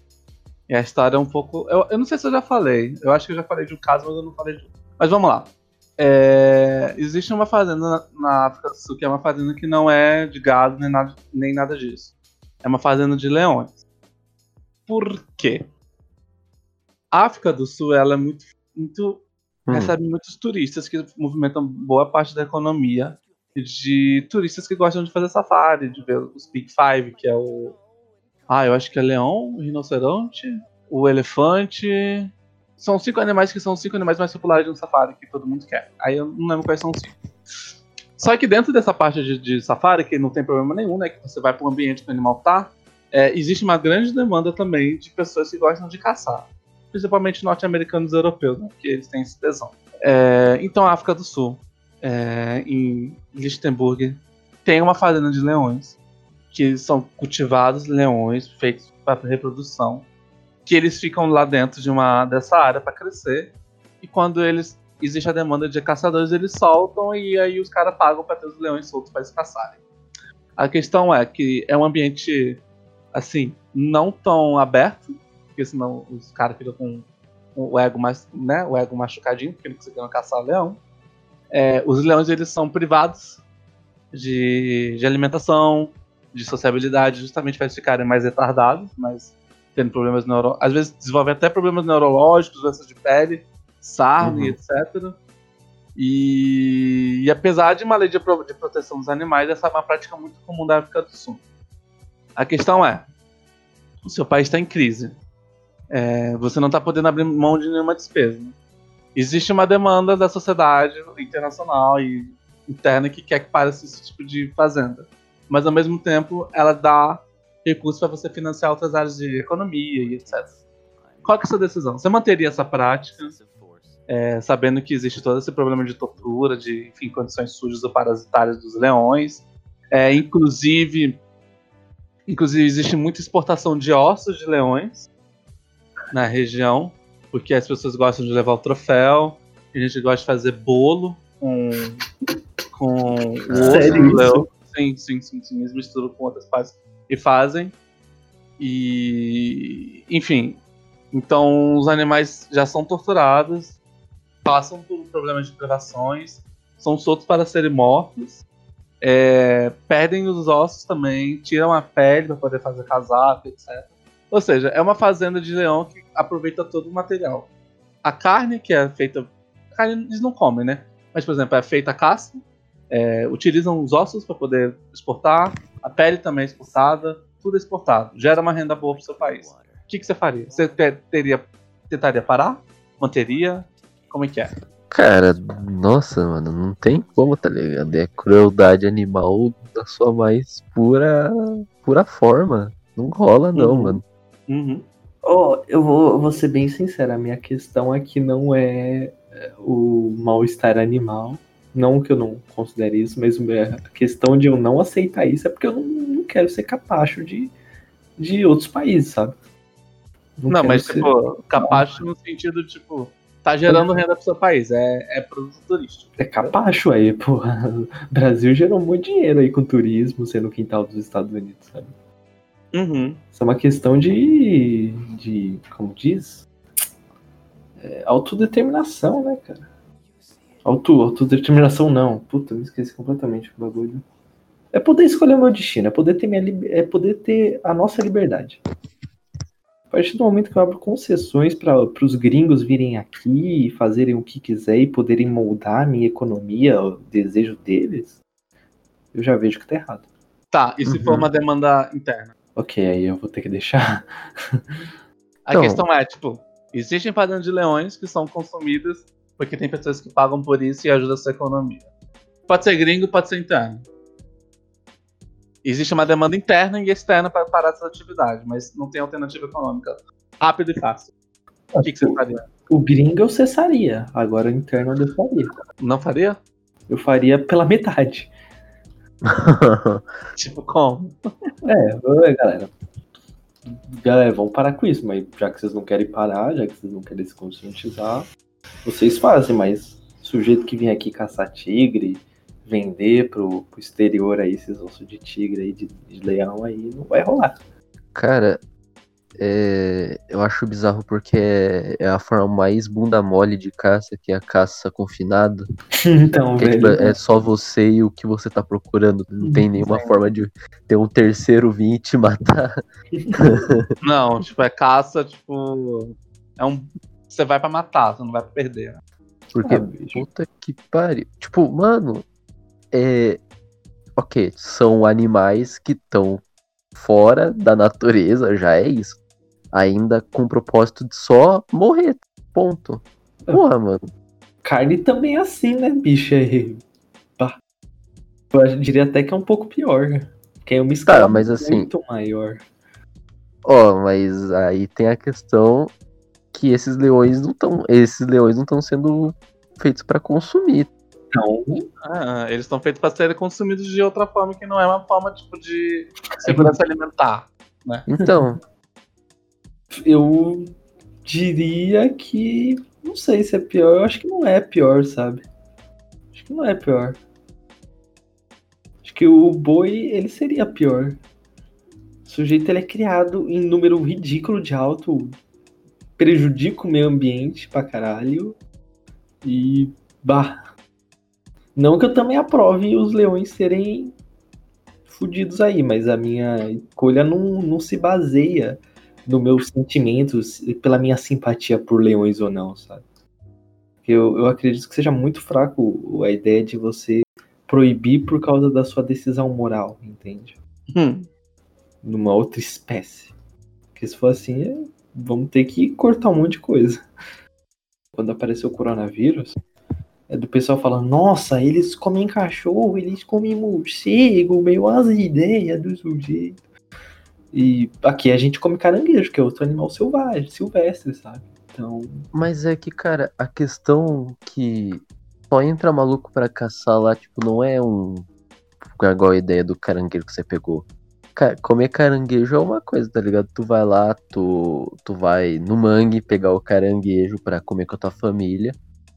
E a história é um pouco. Eu, eu não sei se eu já falei. Eu acho que eu já falei de um caso, mas eu não falei de. Mas vamos lá. É, existe uma fazenda na, na África do Sul que é uma fazenda que não é de gado nem nada, nem nada disso. É uma fazenda de leões. Por quê? A África do Sul ela é muito, muito Hum. recebe muitos turistas que movimentam boa parte da economia de turistas que gostam de fazer safari, de ver os Big Five, que é o. Ah, eu acho que é leão, o rinoceronte, o elefante. São cinco animais que são os cinco animais mais populares de um safari que todo mundo quer. Aí eu não lembro quais são os cinco. Só que dentro dessa parte de, de safari, que não tem problema nenhum, né? Que você vai para um ambiente que o animal tá, é, existe uma grande demanda também de pessoas que gostam de caçar principalmente norte-americanos e europeus, né, que eles têm esse tesão. É, então, a África do Sul, é, em Lichtenburg, tem uma fazenda de leões, que são cultivados leões feitos para reprodução, que eles ficam lá dentro de uma dessa área para crescer, e quando eles existe a demanda de caçadores, eles soltam e aí os caras pagam para ter os leões soltos para eles caçarem. A questão é que é um ambiente assim, não tão aberto, porque senão os caras ficam com o ego mais, né, o ego machucadinho, porque não conseguiram caçar o leão. É, os leões eles são privados de, de alimentação, de sociabilidade, justamente para eles ficarem mais retardados, mas tendo problemas neuro, às vezes desenvolvem até problemas neurológicos, doenças de pele, sarna Uhum. etc. E, e apesar de uma lei de, de proteção dos animais, essa é uma prática muito comum da África do Sul. A questão é: o seu país está em crise. É, você não está podendo abrir mão de nenhuma despesa. Existe uma demanda da sociedade internacional e interna que quer que pare esse tipo de fazenda. Mas ao mesmo tempo, ela dá recursos para você financiar outras áreas de economia e etc. Qual é a sua decisão? Você manteria essa prática, é, sabendo que existe todo esse problema de tortura, de enfim, condições sujas ou parasitárias dos leões. É, inclusive, inclusive, existe muita exportação de ossos de leões na região, porque as pessoas gostam de levar o troféu, a gente gosta de fazer bolo com, com o osso do leão. Sim, sim, sim, sim. Eles misturam com outras partes e fazem. E, enfim, então os animais já são torturados, passam por problemas de privações, são soltos para serem mortos, é, perdem os ossos também, tiram a pele para poder fazer casaco, etc. Ou seja, é uma fazenda de leão que aproveita todo o material. A carne que é feita. A carne eles não comem, né? Mas, por exemplo, é feita a caça, é, utilizam os ossos para poder exportar, a pele também é exportada, tudo é exportado. Gera uma renda boa para o seu país. O que, que você faria? Você te- teria, tentaria parar? Manteria? Como é que é? Cara, nossa, mano, não tem como, tá ligado? É crueldade animal da sua mais pura, pura forma. Não rola, não, Uhum. mano. Uhum. Ó, eu vou, eu vou ser bem sincero, a minha questão aqui não é é, o mal-estar animal. Não que eu não considere isso, mas a questão de eu não aceitar isso é porque eu não, não quero ser capacho de, de outros países, sabe? Não, quero mas ser- tipo, capacho no sentido, tipo, tá gerando renda pro seu país, é, é produto turístico. É capacho aí, porra. O *laughs* Brasil gerou muito dinheiro aí com turismo, sendo o quintal dos Estados Unidos, sabe? Uhum. Isso é uma questão de. de como diz? É, autodeterminação, né, cara? Auto, autodeterminação não. Puta, eu me esqueci completamente do bagulho. É poder escolher o meu destino, é poder ter minha é poder ter a nossa liberdade. A partir do momento que eu abro concessões para os gringos virem aqui e fazerem o que quiser e poderem moldar a minha economia, o desejo deles, eu já vejo que tá errado. Tá, e se Uhum. for uma demanda interna? Ok, aí eu vou ter que deixar. A Então- questão é, tipo, existem padrões de leões que são consumidos porque tem pessoas que pagam por isso e ajudam a sua economia. Pode ser gringo, pode ser interno. Existe uma demanda interna e externa para parar essa atividade, mas não tem alternativa econômica rápida e fácil. O que, que você faria? O gringo eu cessaria, agora o interno eu deixaria. Não faria? Eu faria pela metade. *laughs* Tipo, como? É, galera. Galera, vamos parar com isso, mas já que vocês não querem parar, já que vocês não querem se conscientizar, vocês fazem, mas sujeito que vem aqui caçar tigre, vender pro, pro exterior aí, esses ossos de tigre aí, de, de leão aí, não vai rolar. Cara, é, eu acho bizarro porque é, é a forma mais bunda mole de caça, que é a caça confinada. *laughs* então, Que é, tipo, velho. é só você e o que você tá procurando. Não tem nenhuma forma de ter um terceiro vir e te matar. *laughs* Não, tipo, é caça, tipo. É um. Você vai pra matar, você não vai pra perder. Porque, Ah, puta que pariu. Tipo, mano, é. Ok, são animais que estão fora da natureza, já é isso. Ainda com o propósito de só morrer. Ponto. Porra, mano. Carne também é assim, né, bicho? Aí, pá. Eu diria até que é um pouco pior. Porque é uma escala mas assim- muito maior. Ó, mas aí tem a questão que esses leões não estão. Esses leões não estão sendo feitos pra consumir. Então, Ah, eles estão feitos para serem consumidos de outra forma que não é uma forma tipo de segurança alimentar. Então, eu diria que. Não sei se é pior. Eu acho que não é pior, sabe? Acho que não é pior. Acho que o boi, ele seria pior. O sujeito ele é criado em número ridículo de alto, prejudica o meio ambiente pra caralho. E. Bah. Não que eu também aprove os leões serem fudidos aí, mas a minha escolha não, não se baseia nos meus sentimentos, e pela minha simpatia por leões ou não, sabe? Eu, eu acredito que seja muito fraco a ideia de você proibir por causa da sua decisão moral, entende? Hum. Numa outra espécie. Porque se for assim, é- vamos ter que cortar um monte de coisa. Quando apareceu o coronavírus, é do pessoal falando, nossa, eles comem cachorro, eles comem morcego, meio as ideias do sujeito. E aqui a gente come caranguejo, que é outro animal selvagem, silvestre, sabe? Então, Mas é que, cara, a questão que só entra maluco pra caçar lá, tipo, não é um. igual a ideia do caranguejo que você pegou. Comer caranguejo é uma coisa, tá ligado? Tu vai lá, tu, tu vai no mangue pegar o caranguejo pra comer com a tua família.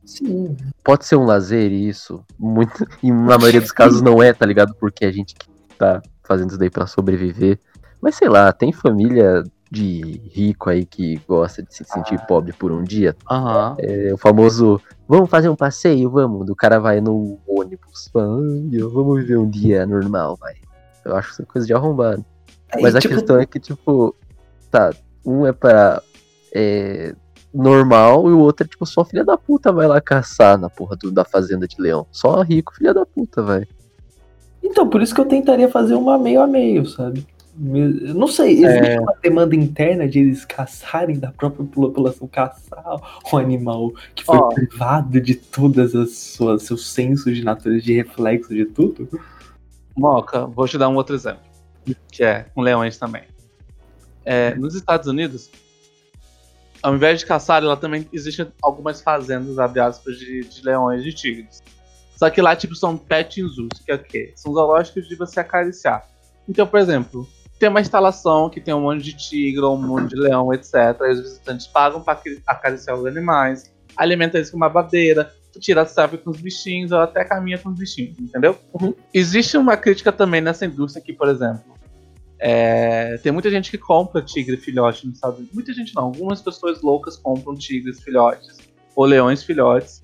sim, Pode ser um lazer isso. Muito, *laughs* e na maioria dos casos não é, tá ligado? Porque a gente que tá fazendo isso daí pra sobreviver. Mas sei lá, tem família de rico aí que gosta de se sentir pobre por um dia. Aham. É o famoso, vamos fazer um passeio, vamos. Do cara vai no ônibus, fala, "Ai, vamos viver um dia normal, vai. Eu acho isso coisa de arrombado. Mas Aí, a tipo, questão é que, tipo, tá, um é pra é, normal e o outro é, tipo, só filha da puta vai lá caçar na porra do- da fazenda de leão. Só rico, filha da puta, vai. Então, por isso que eu tentaria fazer uma meio a meio, sabe? Não sei, existe uma demanda interna de eles caçarem da própria população, caçar um animal que foi Ó. privado de todas as suas seus sensos de natureza, de reflexo de tudo? Moca, vou te dar um outro exemplo. Que é com leões também. É, nos Estados Unidos, ao invés de caçar, lá também existem algumas fazendas, abre aspas, de, de leões e de tigres. Só que lá, tipo, são pet zoos, que é o quê? São zoológicos de você acariciar. Então, por exemplo, tem uma instalação que tem um monte de tigre um monte de leão, etc. Aí os visitantes pagam para acariciar os animais, alimenta eles com uma badeira, tira selfie com os bichinhos ou até caminha com os bichinhos, entendeu? Existe uma crítica também nessa indústria aqui, por exemplo. É, tem muita gente que compra tigre filhote nos Estados Unidos. Muita gente não, algumas pessoas loucas compram tigres filhotes ou leões filhotes.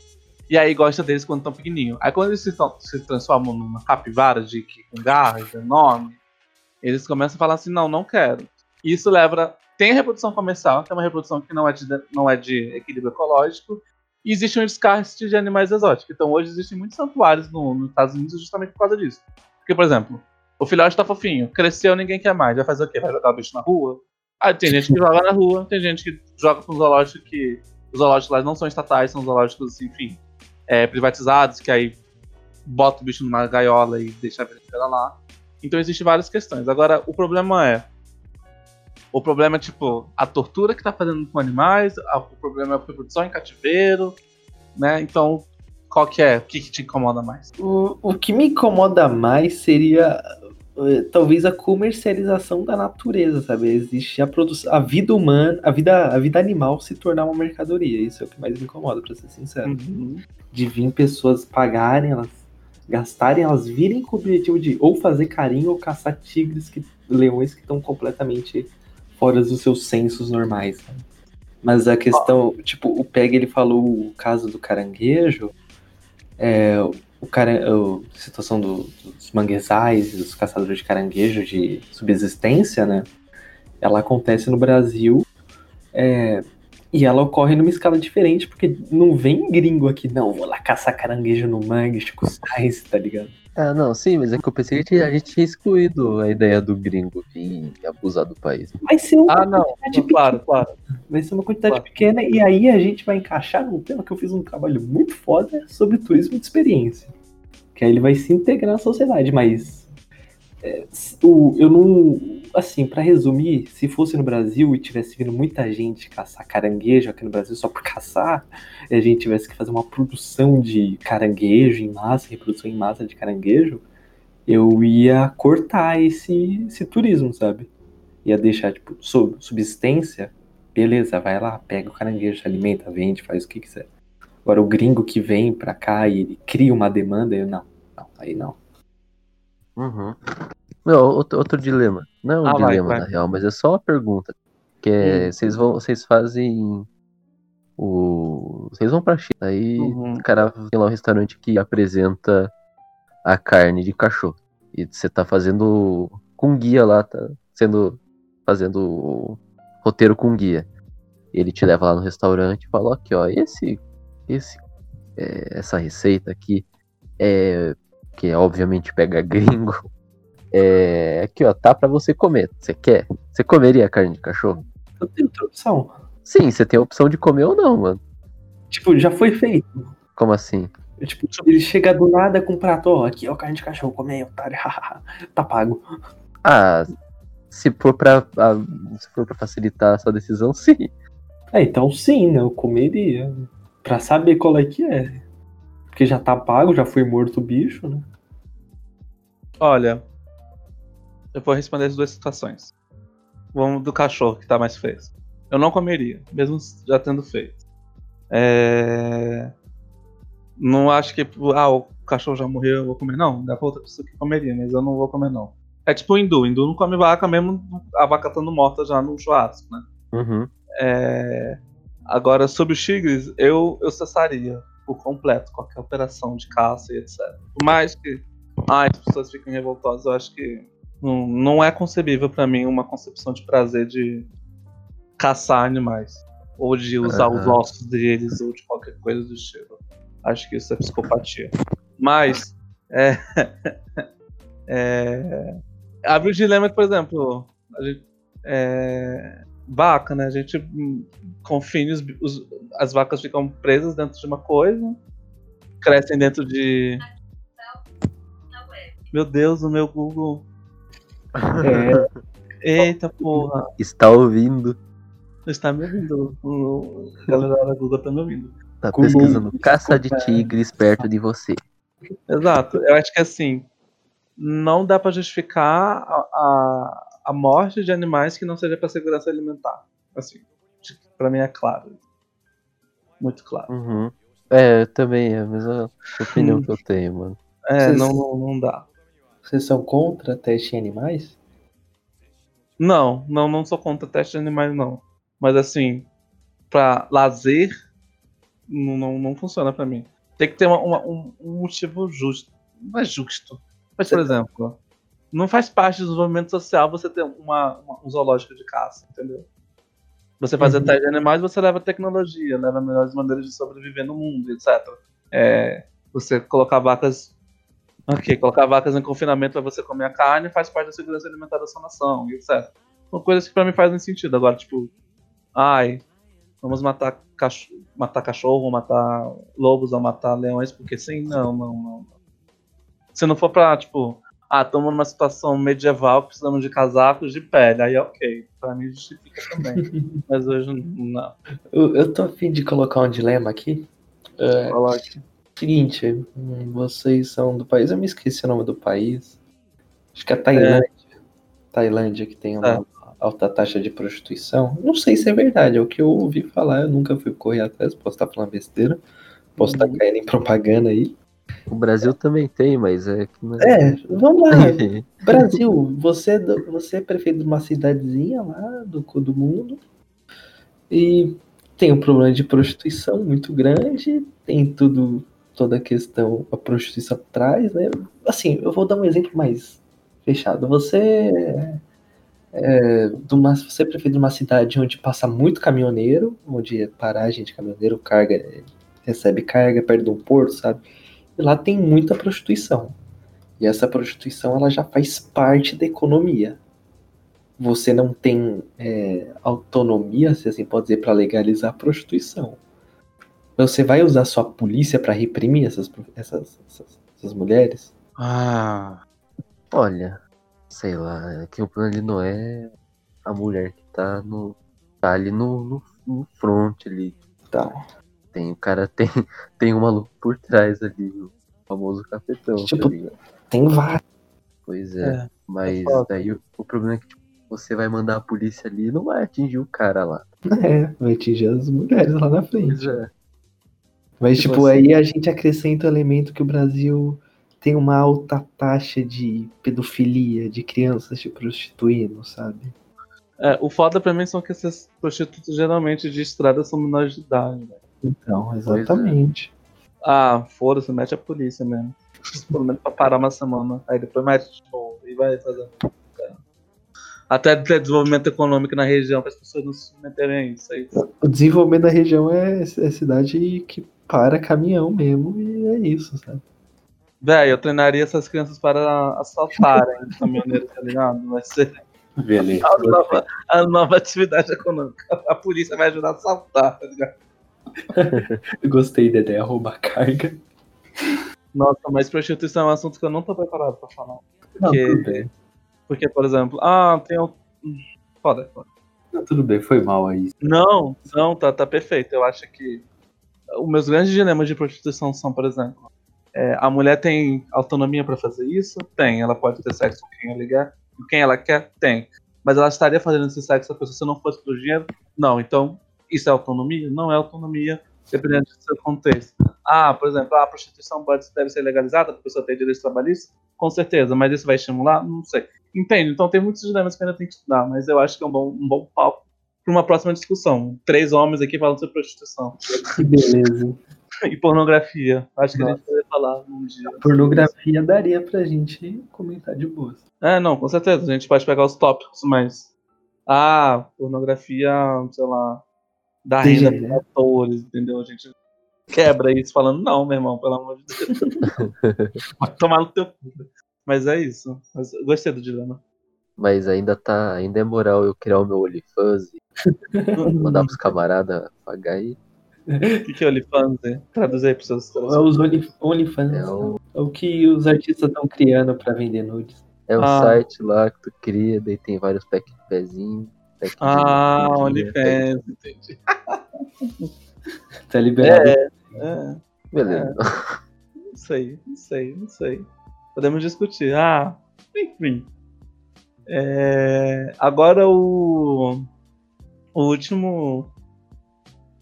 E aí gosta deles quando estão pequenininhos. Aí quando eles se, se transformam numa capivara de com garras enorme, eles começam a falar assim, não, não quero. Isso leva. Tem reprodução comercial, que é uma reprodução que não é de, não é de equilíbrio ecológico. E existe um descarte de animais exóticos. Então hoje existem muitos santuários no- nos Estados Unidos justamente por causa disso. Porque, por exemplo, o filhote tá fofinho, cresceu, ninguém quer mais. Vai fazer o quê? Vai jogar o bicho na rua? Ah, tem gente que joga na rua, tem gente que joga com zoológico que. Os zoológicos lá não são estatais, são zoológicos, enfim, é, privatizados, que aí bota o bicho numa gaiola e deixa a brincadeira lá. Então existem várias questões. Agora, o problema é. O problema é, tipo, a tortura que tá fazendo com animais, a- o problema é a reprodução em cativeiro, né? Então, qual que é? O que, que te incomoda mais? O, o que me incomoda mais seria eh, talvez a comercialização da natureza, sabe? Existe a produção, a vida humana, a vida, a vida animal se tornar uma mercadoria. Isso é o que mais me incomoda, pra ser sincero. De vir pessoas pagarem, elas gastarem, elas virem com o objetivo de ou fazer carinho ou caçar tigres, que, leões que estão completamente fora dos seus sensos normais. sabe? Mas a questão, tipo, o Peg ele falou o caso do caranguejo, é, o cara, a situação do- dos manguezais, dos caçadores de caranguejo de subsistência, né? Ela acontece no Brasil é, e ela ocorre numa escala diferente, porque não vem gringo aqui, não, vou lá caçar caranguejo no mangue, Chico Sainz, tá ligado? Ah, não, sim, mas é que eu pensei que a gente tinha excluído a ideia do gringo vir abusar do país. Vai ser uma Ah, não. quantidade Claro, claro. Vai ser uma quantidade Claro. pequena e aí a gente vai encaixar num tema que eu fiz um trabalho muito foda sobre turismo de experiência. Que aí ele vai se integrar na sociedade, mas é, o, eu não. Assim, pra resumir, se fosse no Brasil e tivesse vindo muita gente caçar caranguejo aqui no Brasil só por caçar, e a gente tivesse que fazer uma produção de caranguejo em massa, reprodução em massa de caranguejo, eu ia cortar esse, esse turismo, sabe? Ia deixar, tipo, subsistência beleza, vai lá, pega o caranguejo, se alimenta, vende, faz o que quiser. Agora, o gringo que vem pra cá e ele cria uma demanda, eu não, não, aí não. Uhum. Não, outro, outro dilema. Não é um Ah, vai, dilema, vai. na real, mas é só uma pergunta. Que é, vocês vão, vocês fazem o. Vocês vão pra China, aí Uhum. o cara tem lá um restaurante que apresenta a carne de cachorro. E você tá fazendo com guia lá, tá sendo. fazendo o roteiro com guia. Ele te leva lá no restaurante e fala, aqui, ó, esse. Esse é, essa receita aqui, é, que é, obviamente pega *laughs* gringo, é aqui ó, tá pra você comer. Você quer? Você comeria carne de cachorro? Eu tenho outra opção. Sim, você tem a opção de comer ou não, mano. Tipo, já foi feito. Como assim? Tipo, ele chega do nada com um prato, ó, aqui, ó, carne de cachorro, come aí, otário, *laughs* tá pago. Ah, se for pra, ah, se for pra facilitar a sua decisão, *laughs* sim. É, então sim, né, eu comeria. Pra saber qual é que é. Porque já tá pago, já foi morto o bicho, né? Olha, eu vou responder as duas situações. Vamos do cachorro, que tá mais fresco. Eu não comeria, mesmo já tendo feito. É... Não acho que, ah, o cachorro já morreu, eu vou comer. Não, dá pra outra pessoa que comeria, mas eu não vou comer, não. É tipo o hindu. O hindu não come vaca mesmo, a vaca estando morta já no churrasco, né? Uhum. É... Agora, sobre os tigres, eu, eu cessaria por completo qualquer operação de caça e etc. Por mais que ah, as pessoas fiquem revoltosas, eu acho que não, não é concebível para mim uma concepção de prazer de caçar animais. Ou de usar Uhum. os ossos deles, ou de qualquer coisa do estilo. Acho que isso é psicopatia. Mas, é. *laughs* é abre o dilema que, por exemplo, a gente, é, vaca, né? A gente confine os, os- as vacas ficam presas dentro de uma coisa, crescem dentro de. Meu Deus, o meu Google. É, Eita porra, Está ouvindo, está me ouvindo. O- A galera da Google tá me ouvindo. tá Google, pesquisando caça de tigres perto de você. Exato. Eu acho que assim, não dá pra justificar a, a, a morte de animais que não seja pra segurança alimentar. Assim, pra mim é claro. Muito claro. Uhum. É, também é a mesma opinião que eu tenho, mano. É, Vocês- não, não, não dá. Vocês são contra teste em animais? Não, não, não sou contra teste de animais, não. Mas assim, pra lazer, não, não, não funciona pra mim. Tem que ter uma- uma- um, um motivo justo. Não é justo. Mas, por exemplo, não faz parte do desenvolvimento social você ter uma, uma- um zoológico de caça, entendeu? Você fazer Uhum. teste de animais, você leva tecnologia, leva melhores maneiras de sobreviver no mundo, etc. É, você colocar vacas. Ok, colocar vacas em confinamento para você comer a carne faz parte da segurança alimentar da sua nação, e etc. São coisas que pra mim fazem sentido. Agora, tipo, ai, vamos matar, cacho matar cachorro, matar lobos ou matar leões, porque sim, não, não, não. Se não for pra, tipo, ah, estamos numa situação medieval precisamos de casacos de pele, aí ok, pra mim justifica também. *laughs* Mas hoje não. Eu, eu tô a fim de colocar um dilema aqui. É, Coloque. Seguinte, vocês são do país, eu me esqueci o nome do país. Acho que é Tailândia. Tailândia que tem uma alta taxa de prostituição. Não sei se é verdade, é o que eu ouvi falar, eu nunca fui correr atrás, posso estar falando besteira, posso estar Uhum. caindo em propaganda aí. O Brasil também tem, mas é é. É, vamos lá. *laughs* Brasil, você, é você é prefeito de uma cidadezinha lá do do mundo e tem um problema de prostituição muito grande, tem tudo, toda a questão, a prostituição traz, né? Assim, eu vou dar um exemplo mais fechado. Você é, de uma, você é prefeito de uma cidade onde passa muito caminhoneiro, onde é paragem de caminhoneiro, carga, recebe carga perto de um porto, sabe? E lá tem muita prostituição. E essa prostituição ela já faz parte da economia. Você não tem é, autonomia, se assim pode dizer, para legalizar a prostituição. Você vai usar sua polícia para reprimir essas, essas, essas, essas mulheres? Ah, Olha, sei lá, é que o problema ali não é a mulher que tá no. tá ali no, no, no front ali. Tá. Tem, o cara tem, *laughs* tem um maluco por trás ali, o famoso cafetão, Tipo, tá? Tem vários. Pois é. é. Mas foda. daí o, o problema é que tipo, você vai mandar a polícia ali e não vai atingir o cara lá. *laughs* É, vai atingir as mulheres lá na frente. é. Mas, Tipo tipo, assim- aí a gente acrescenta o elemento que o Brasil tem uma alta taxa de pedofilia, de crianças se prostituindo, sabe? É, o foda pra mim são que esses prostitutos geralmente de estrada são menores de idade. velho. Então, exatamente. Ah, foda-se, mete a polícia mesmo. Pelo menos pra parar uma semana. Aí depois mete de novo e vai fazer. Até ter desenvolvimento econômico na região para as pessoas não se meterem a isso. Aí, O desenvolvimento da região é, é cidade que para caminhão mesmo e é isso, sabe? Véi, eu treinaria essas crianças para assaltarem *laughs* os caminhoneiros, tá ligado? Vai ser Beleza. a nova, a nova atividade econômica. A polícia vai ajudar a assaltar, tá ligado? *laughs* Gostei da ideia, roubar carga. Nossa, mas prostituição é um assunto que eu não tô preparado pra falar. Não, Porque- tudo bem. Porque, por exemplo, ah, tem um. Foda, foda. Não, tudo bem, foi mal aí. Não, não, tá, tá perfeito. Eu acho que os meus grandes dilemas de prostituição são, por exemplo, é, a mulher tem autonomia pra fazer isso? Tem. Ela pode ter sexo com quem ela quer? Com quem ela quer? Tem. Mas ela estaria fazendo esse sexo a pessoa se não fosse pelo dinheiro? Não. Então, isso é autonomia? Não é autonomia, dependendo do seu contexto. Ah, por exemplo, a prostituição pode, deve ser legalizada para a pessoa ter direitos trabalhistas? Com certeza, mas isso vai estimular? Não sei. Entende? Então tem muitos dilemas que ainda tem que estudar, mas eu acho que é um bom, um bom palco para uma próxima discussão. Três homens aqui falando sobre prostituição Que beleza. *laughs* e pornografia. Acho que a gente poderia falar um dia. Pornografia daria pra gente comentar de boas. É, não, com certeza. A gente pode pegar os tópicos, mas. Ah, pornografia, sei lá. Da renda atores, entendeu? A gente quebra isso falando, não, meu irmão, pelo amor de Deus. *laughs* Pode tomar no teu cu. Mas é isso. Mas gostei do dilema. Mas ainda tá. Ainda é moral eu criar o meu OnlyFans e mandar pros camaradas pagar aí. O que, que é OnlyFans? né? Traduz aí pros seus É os Only- OnlyFans. É o, É o que os artistas estão criando pra vender nudes. é o Ah. site lá que tu cria, daí tem vários pack de pezinho. Pack de Ah, bundinha, OnlyFans, entendi. *laughs* Tá liberado. É, pack- Beleza. não sei, não sei, não sei. Podemos discutir. Ah, enfim. É, agora o, o último.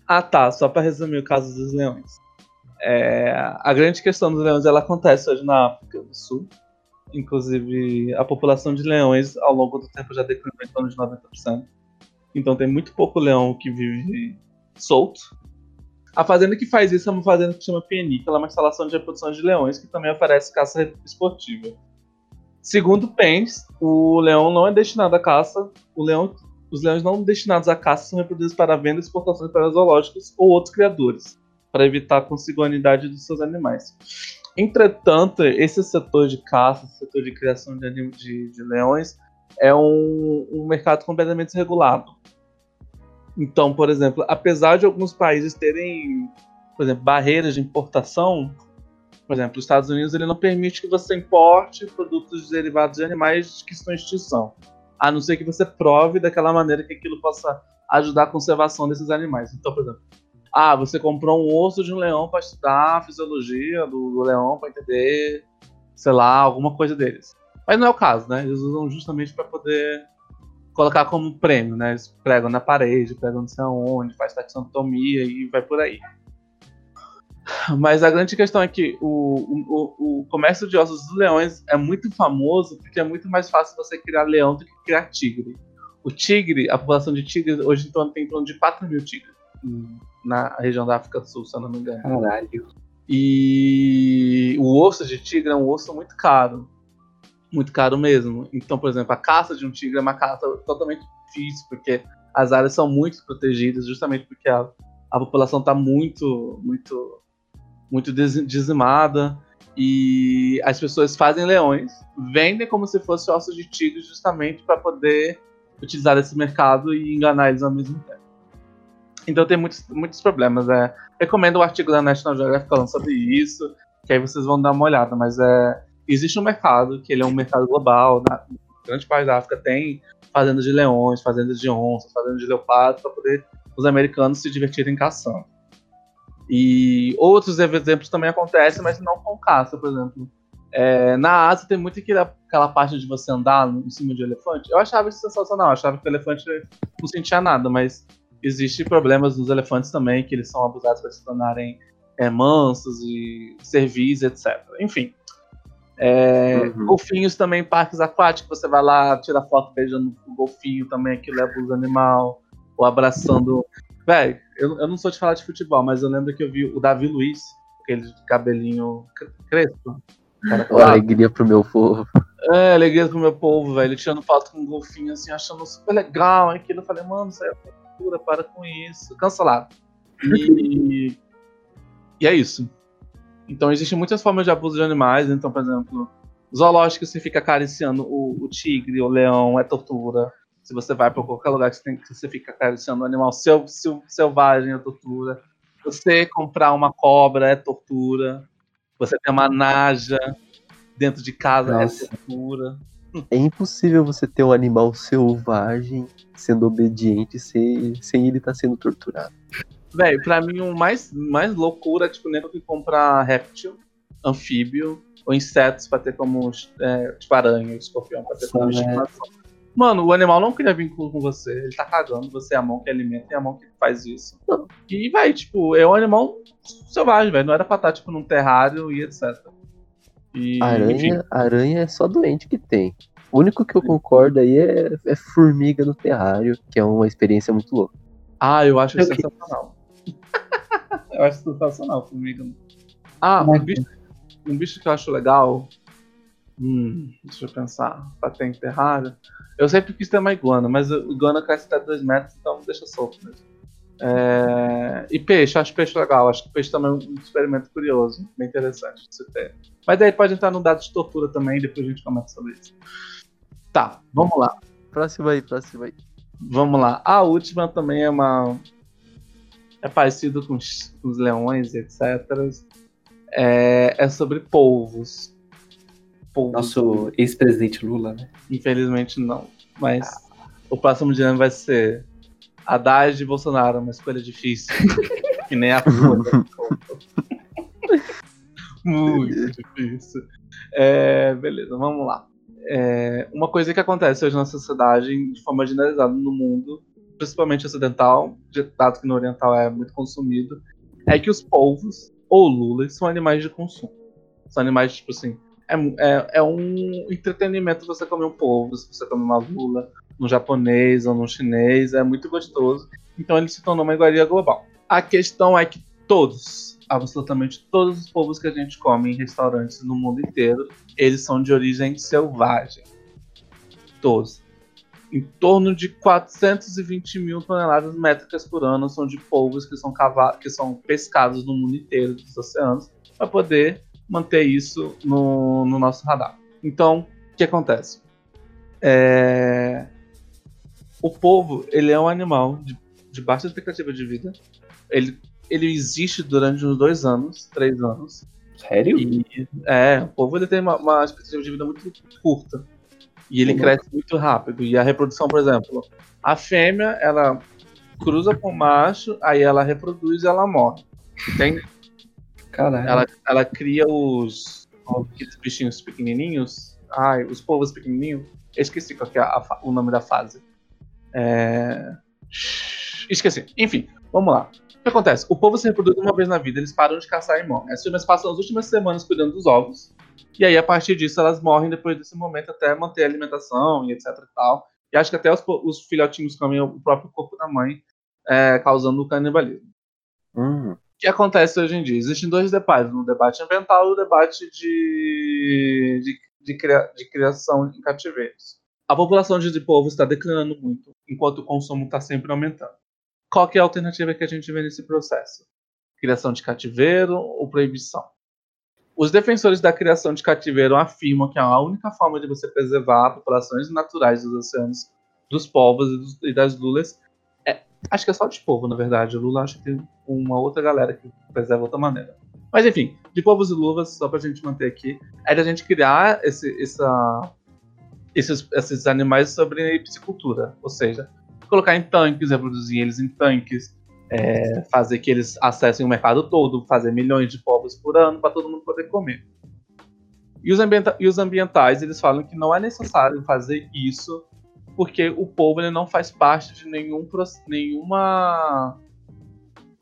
Ah, tá. Só para resumir o caso dos leões. É, a grande questão dos leões ela acontece hoje na África do Sul. Inclusive, a população de leões ao longo do tempo já declinou em torno de 90%. Então tem muito pouco leão que vive solto. A fazenda que faz isso é uma fazenda que chama PNI, que é uma instalação de reprodução de leões que também oferece caça esportiva. Segundo Pence, o leão não é destinado à caça. O leão, os leões não destinados à caça são reproduzidos para venda e exportação para zoológicos ou outros criadores, para evitar a consanguinidade dos seus animais. Entretanto, esse setor de caça, esse setor de criação de, de- de leões, é um, um mercado completamente desregulado. Então, por exemplo, apesar de alguns países terem, por exemplo, barreiras de importação, por exemplo, os Estados Unidos ele não permite que você importe produtos derivados de animais que estão em extinção, a não ser que você prove daquela maneira que aquilo possa ajudar a conservação desses animais. Então, por exemplo, ah, você comprou um osso de um leão para estudar a fisiologia do, do leão, para entender, sei lá, alguma coisa deles. Mas não é o caso, né? Eles usam justamente para poder colocar como prêmio, né? Eles pregam na parede, pregam não sei aonde, faz taxonomia e vai por aí. Mas a grande questão é que o, o, o comércio de ossos dos leões é muito famoso porque é muito mais fácil você criar leão do que criar tigre. O tigre, a população de tigres, hoje em torno, tem em torno de 4 mil tigres na região da África do Sul, se eu não me engano. Caralho. E o osso de tigre é um osso muito caro. Muito caro mesmo. Então, por exemplo, a caça de um tigre é uma caça totalmente difícil, porque as áreas são muito protegidas, justamente porque a, a população está muito, muito, muito dizimada. E as pessoas fazem leões, vendem como se fosse ossos de tigre, justamente para poder utilizar esse mercado e enganar eles ao mesmo tempo. Então tem muitos, muitos problemas. É, recomendo o artigo da National Geographic falando sobre isso, que aí vocês vão dar uma olhada, mas é, existe um mercado, que ele é um mercado global, na grande parte da África tem fazendas de leões, fazendas de onças, fazendas de leopardos, para poder os americanos se divertirem caçando. E outros exemplos também acontecem, mas não com caça, por exemplo. É, na Ásia tem muito aquela, aquela parte de você andar em cima de um elefante. Eu achava isso sensacional, eu achava que o elefante não sentia nada, mas existem problemas nos elefantes também, que eles são abusados para se tornarem é, mansos e servis, etc. Enfim. É, Uhum. Golfinhos também, parques aquáticos, você vai lá, tira foto beijando o golfinho também, aquilo é abuso animal, ou abraçando. Véi, eu, eu não sou de falar de futebol, mas eu lembro que eu vi o Davi Luiz, aquele cabelinho cre- crespo. Cara, alegria pro meu povo. é, alegria pro meu povo, velho. Ele tirando foto com um golfinho, assim, achando super legal aquilo. Eu falei, mano, isso aí é cultura, para com isso. Cancelado. E, E é isso. Então existem muitas formas de abuso de animais. Então, por exemplo, zoológico você fica acariciando o, o tigre, o leão, é tortura. Se você vai para qualquer lugar que você, tem, que você fica acariciando um animal sel, sel, selvagem, é tortura. Você comprar uma cobra é tortura. Você ter uma naja dentro de casa Nossa. é tortura. É impossível você ter um animal selvagem sendo obediente sem, sem ele estar sendo torturado. Velho, pra mim o mais, mais loucura é tipo nego que comprar réptil, anfíbio ou insetos pra ter como é, tipo aranha, escorpião pra ter como Nossa, estimação. Mano, o animal não cria vínculo com você, ele tá cagando, você é a mão que alimenta e é a mão que faz isso. E vai, tipo, é um animal selvagem, velho. Não era pra estar, tipo, num terrário e etc. E, enfim. Aranha, aranha é só doente que tem. O único que eu concordo aí é, é formiga no terrário, que é uma experiência muito louca. Ah, eu acho Eu sensacional. *laughs* eu acho sensacional, formiga. Ah, um Mas- bicho, um bicho que eu acho legal. Hum, deixa eu pensar. Ter em terrário. Eu sempre quis ter uma iguana, mas iguana cresce até 2 metros, então deixa solto mesmo. É, E peixe, acho peixe legal. Acho que peixe também é um experimento curioso, bem interessante de se ter. Mas daí pode entrar no dado de tortura também, depois a gente comenta sobre isso. Tá, vamos lá. Próximo aí, próximo aí. Vamos lá. A última também é uma. É parecido com os, com os leões, etc. É, é sobre polvos. Nosso ex-presidente Lula, né? Infelizmente não. Mas o próximo dia vai ser Haddad e Bolsonaro, uma escolha difícil. *laughs* que nem a puta. *laughs* Muito difícil. É, beleza, vamos lá. É, uma coisa que acontece hoje na sociedade, de forma generalizada no mundo, principalmente ocidental, de- dado que no oriental é muito consumido, é que os polvos, ou lulas, são animais de consumo. São animais, tipo assim, é, é, é um entretenimento você comer um polvo, se você comer uma lula, no japonês ou no chinês, é muito gostoso. Então ele se tornou uma iguaria global. A questão é que todos, absolutamente todos os povos que a gente come em restaurantes no mundo inteiro, eles são de origem selvagem. Todos. Em torno de 420 mil toneladas métricas por ano são de polvos que são, que são pescados no mundo inteiro dos oceanos para poder manter isso no, no nosso radar. Então, o que acontece? É, O polvo, ele é um animal de, de baixa expectativa de vida. Ele, ele existe durante uns dois anos, três anos. Sério? E, é, o povo ele tem uma, uma expectativa de vida muito curta. E ele Uhum. cresce muito rápido. E a reprodução, por exemplo, a fêmea, ela cruza com o macho, aí ela reproduz e ela morre. Tem, Caralho. ela, ela cria os aqueles bichinhos pequenininhos. Ai, os povos pequenininhos. Eu esqueci qual que é a o nome da fase. É... Esqueci. Enfim, vamos lá. O que acontece? O povo se reproduz uma vez na vida, eles param de caçar e morrem. As fêmeas passam as últimas semanas cuidando dos ovos. E aí, a partir disso, elas morrem depois desse momento até manter a alimentação e etc e tal. E acho que até os, os filhotinhos comem o próprio corpo da mãe, é, causando o canibalismo. Hum, que acontece hoje em dia? Existem dois debates, o debate ambiental e o debate de, de, de, cria- de criação em cativeiros. A população de povos está declinando muito, enquanto o consumo está sempre aumentando. Qual é a alternativa que a gente vê nesse processo? Criação de cativeiro ou proibição? Os defensores da criação de cativeiro afirmam que a única forma de você preservar populações naturais dos oceanos, dos povos e, dos- e das lulas é. Acho que é só de povo, na verdade. O Lula acho que tem uma outra galera que preserva outra maneira. Mas enfim, de povos e luvas, só pra gente manter aqui, é da gente criar esse, essa, esses, esses animais sobre piscicultura. Ou seja, colocar em tanques, reproduzir eles em tanques, é, fazer que eles acessem o mercado todo, fazer milhões de povos por ano para todo mundo poder comer. E os, e os ambientais, eles falam que não é necessário fazer isso porque o povo ele não faz parte de nenhum nenhuma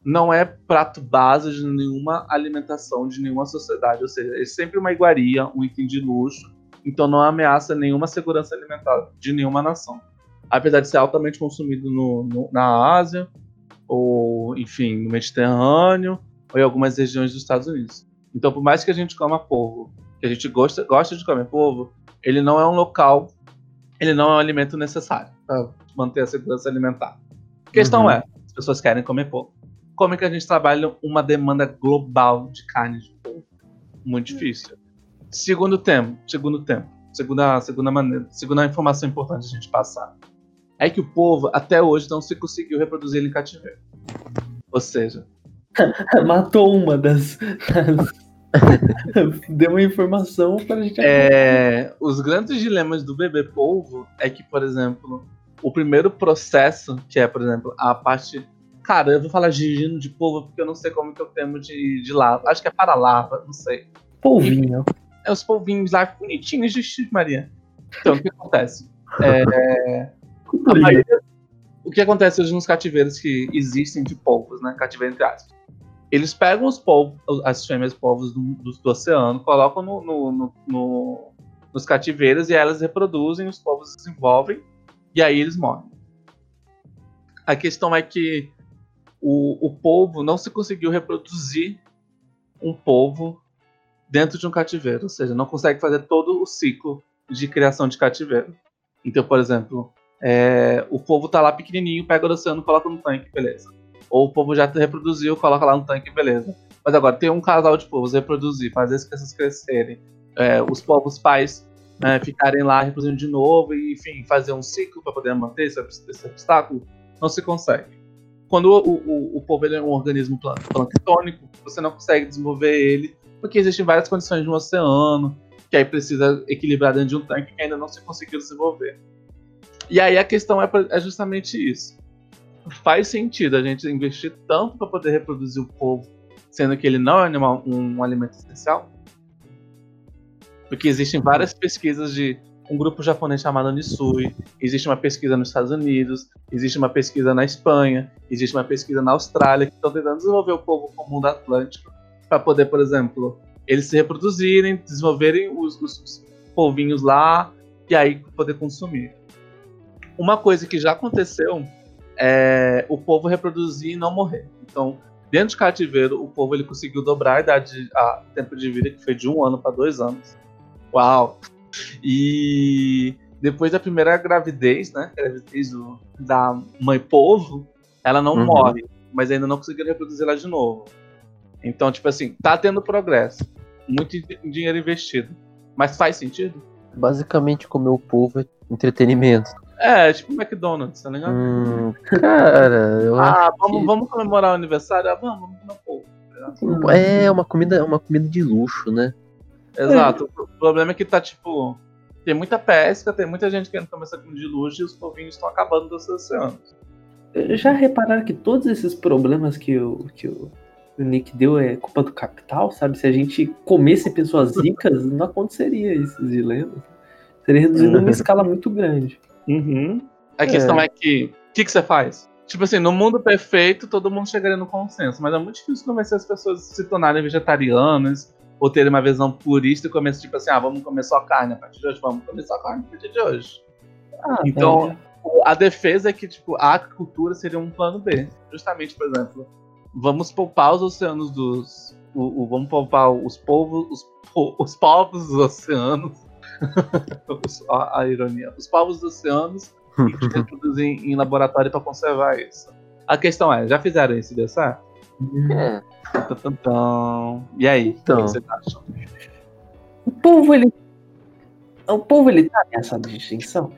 não é prato base de nenhuma alimentação de nenhuma sociedade, ou seja, é sempre uma iguaria, um item de luxo, então não ameaça nenhuma segurança alimentar de nenhuma nação. Apesar de ser altamente consumido no- no- na Ásia, ou enfim, no Mediterrâneo, ou em algumas regiões dos Estados Unidos. Então, por mais que a gente coma polvo, que a gente gosta, gosta de comer polvo, ele não é um local, ele não é um alimento necessário para manter a segurança alimentar. A questão Uhum. é, as pessoas querem comer polvo. como é que a gente trabalha uma demanda global de carne de polvo? Muito difícil. Segundo tempo, segundo tempo, segunda, segunda maneira, segunda informação importante a gente passar é que o povo até hoje não se conseguiu reproduzir ele em cativeiro. Ou seja, *laughs* Matou uma das. *laughs* Deu uma informação pra gente. É, os grandes dilemas do bebê polvo é que, por exemplo, o primeiro processo, que é, por exemplo, a parte. Cara, eu vou falar gigino de polvo porque eu não sei como que eu tenho de, de lava. Acho que é para lava, não sei. Polvinho. É os polvinhos lá bonitinhos de X Maria. Então, o que acontece? É, *laughs* a maioria- o que acontece hoje nos cativeiros que existem de polvos, né? Cativeiro entre aspas. Eles pegam os polvos, as fêmeas polvos do, do, oceano, colocam no, no- no- no- nos cativeiros e elas reproduzem, os povos se desenvolvem e aí eles morrem. A questão é que o, o polvo não se conseguiu reproduzir um polvo dentro de um cativeiro, ou seja, não consegue fazer todo o ciclo de criação de cativeiro. Então, por exemplo, é, o povo tá lá pequenininho, pega o oceano, coloca no tanque, beleza. Ou o povo já reproduziu, coloca lá no tanque, beleza. Mas agora, tem um casal de povos reproduzir, fazer as crianças crescerem, é, os povos pais né, ficarem lá reproduzindo de novo, e enfim, fazer um ciclo para poder manter esse, esse obstáculo, não se consegue. Quando o, o, o povo é um organismo plan- planctônico, você não consegue desenvolver ele, porque existem várias condições de um oceano, que aí precisa equilibrar dentro de um tanque que ainda não se conseguiu desenvolver. E aí a questão é, é justamente isso. Faz sentido a gente investir tanto para poder reproduzir o povo, sendo que ele não é um, um alimento essencial? Porque existem várias pesquisas de um grupo japonês chamado Nisui, existe uma pesquisa nos Estados Unidos, existe uma pesquisa na Espanha, existe uma pesquisa na Austrália, que estão tentando desenvolver o povo comum do Atlântico para poder, por exemplo, eles se reproduzirem, desenvolverem os, os- os lá e aí poder consumir. Uma coisa que já aconteceu é o povo reproduzir e não morrer. Então, dentro de cativeiro, o povo ele conseguiu dobrar a idade, a tempo de vida, que foi de um ano para dois anos. Uau! E depois da primeira gravidez, né? Gravidez do- da mãe povo, ela não Uhum. morre, mas ainda não conseguiram reproduzir ela de novo. Então, tipo assim, tá tendo progresso. Muito di- dinheiro investido. Mas faz sentido? Basicamente, comer o povo é entretenimento. É, tipo McDonald's, tá ligado? Hum, cara, eu ah, acho vamos, que vamos comemorar o aniversário? Ah, vamos, vamos comer povo. é uma comida, é uma comida de luxo, né? Exato. O problema é que tá, tipo, tem muita pesca, tem muita gente querendo comer essa comida de luxo e os povinhos estão acabando dos oceanos. Já repararam que todos esses problemas que o, que o Nick deu é culpa do capital, sabe? Se a gente comesse pessoas ricas, não aconteceria esses dilemas. Seria reduzido Uhum. numa *laughs* escala muito grande. A questão é que, o que, que você faz? Tipo assim, no mundo perfeito, todo mundo chegaria no consenso, mas é muito difícil convencer as pessoas a se tornarem vegetarianas ou terem uma visão purista e começar, tipo assim, ah, vamos comer só carne a partir de hoje, vamos comer só carne a partir de hoje. Ah, Então, a defesa é que, tipo, a agricultura seria um plano B. Justamente, por exemplo, vamos poupar os oceanos dos. O, o- vamos poupar os povos. Os, po- os povos dos oceanos. A, a ironia. Os povos dos oceanos *laughs* e reproduzir em, em laboratório para conservar isso. A questão é, já fizeram isso, deu certo? É. E aí, Então. o que vocês acham? o povo, ele. O povo, ele tá nessa de extinção?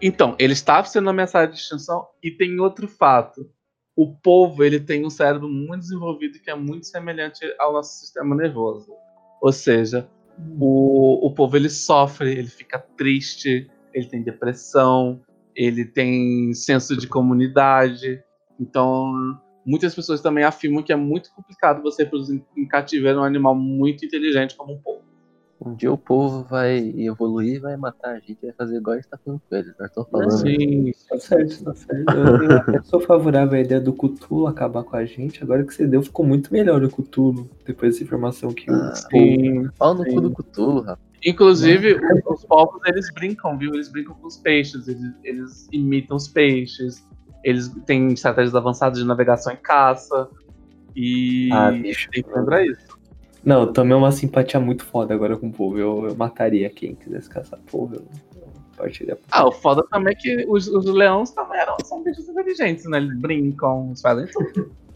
Então, ele está sendo ameaçado de extinção e tem outro fato. O povo ele tem um cérebro muito desenvolvido que é muito semelhante ao nosso sistema nervoso. Ou seja, o, o povo ele sofre, ele fica triste, ele tem depressão, ele tem senso de comunidade. Então, muitas pessoas também afirmam que é muito complicado você reproduzir em cativeiro um animal muito inteligente como um povo. Um dia o povo vai evoluir, vai matar a gente, vai fazer igual a gente tá fazendo com eles. Nós estamos falando. Sim, Tá certo, tá certo. Eu, eu até sou favorável à ideia do Cthulhu acabar com a gente. Agora que você deu, ficou muito melhor o Cthulhu. Depois dessa informação que o Ah, sim. Pau no Sim. cu do Cthulhu, rapaz. Inclusive, os, os povos eles brincam, viu? Eles brincam com os peixes, eles, eles imitam os peixes, eles têm estratégias avançadas de navegação e caça. E Ah, bicho. tem que lembrar isso. Não, eu tomei uma simpatia muito foda agora com o povo. Eu, eu mataria quem quisesse caçar povo. Eu, eu partiria. Ah, o foda também é que os, os leões também eram, são bichos inteligentes, né? Eles brincam, eles fazem tudo. *laughs*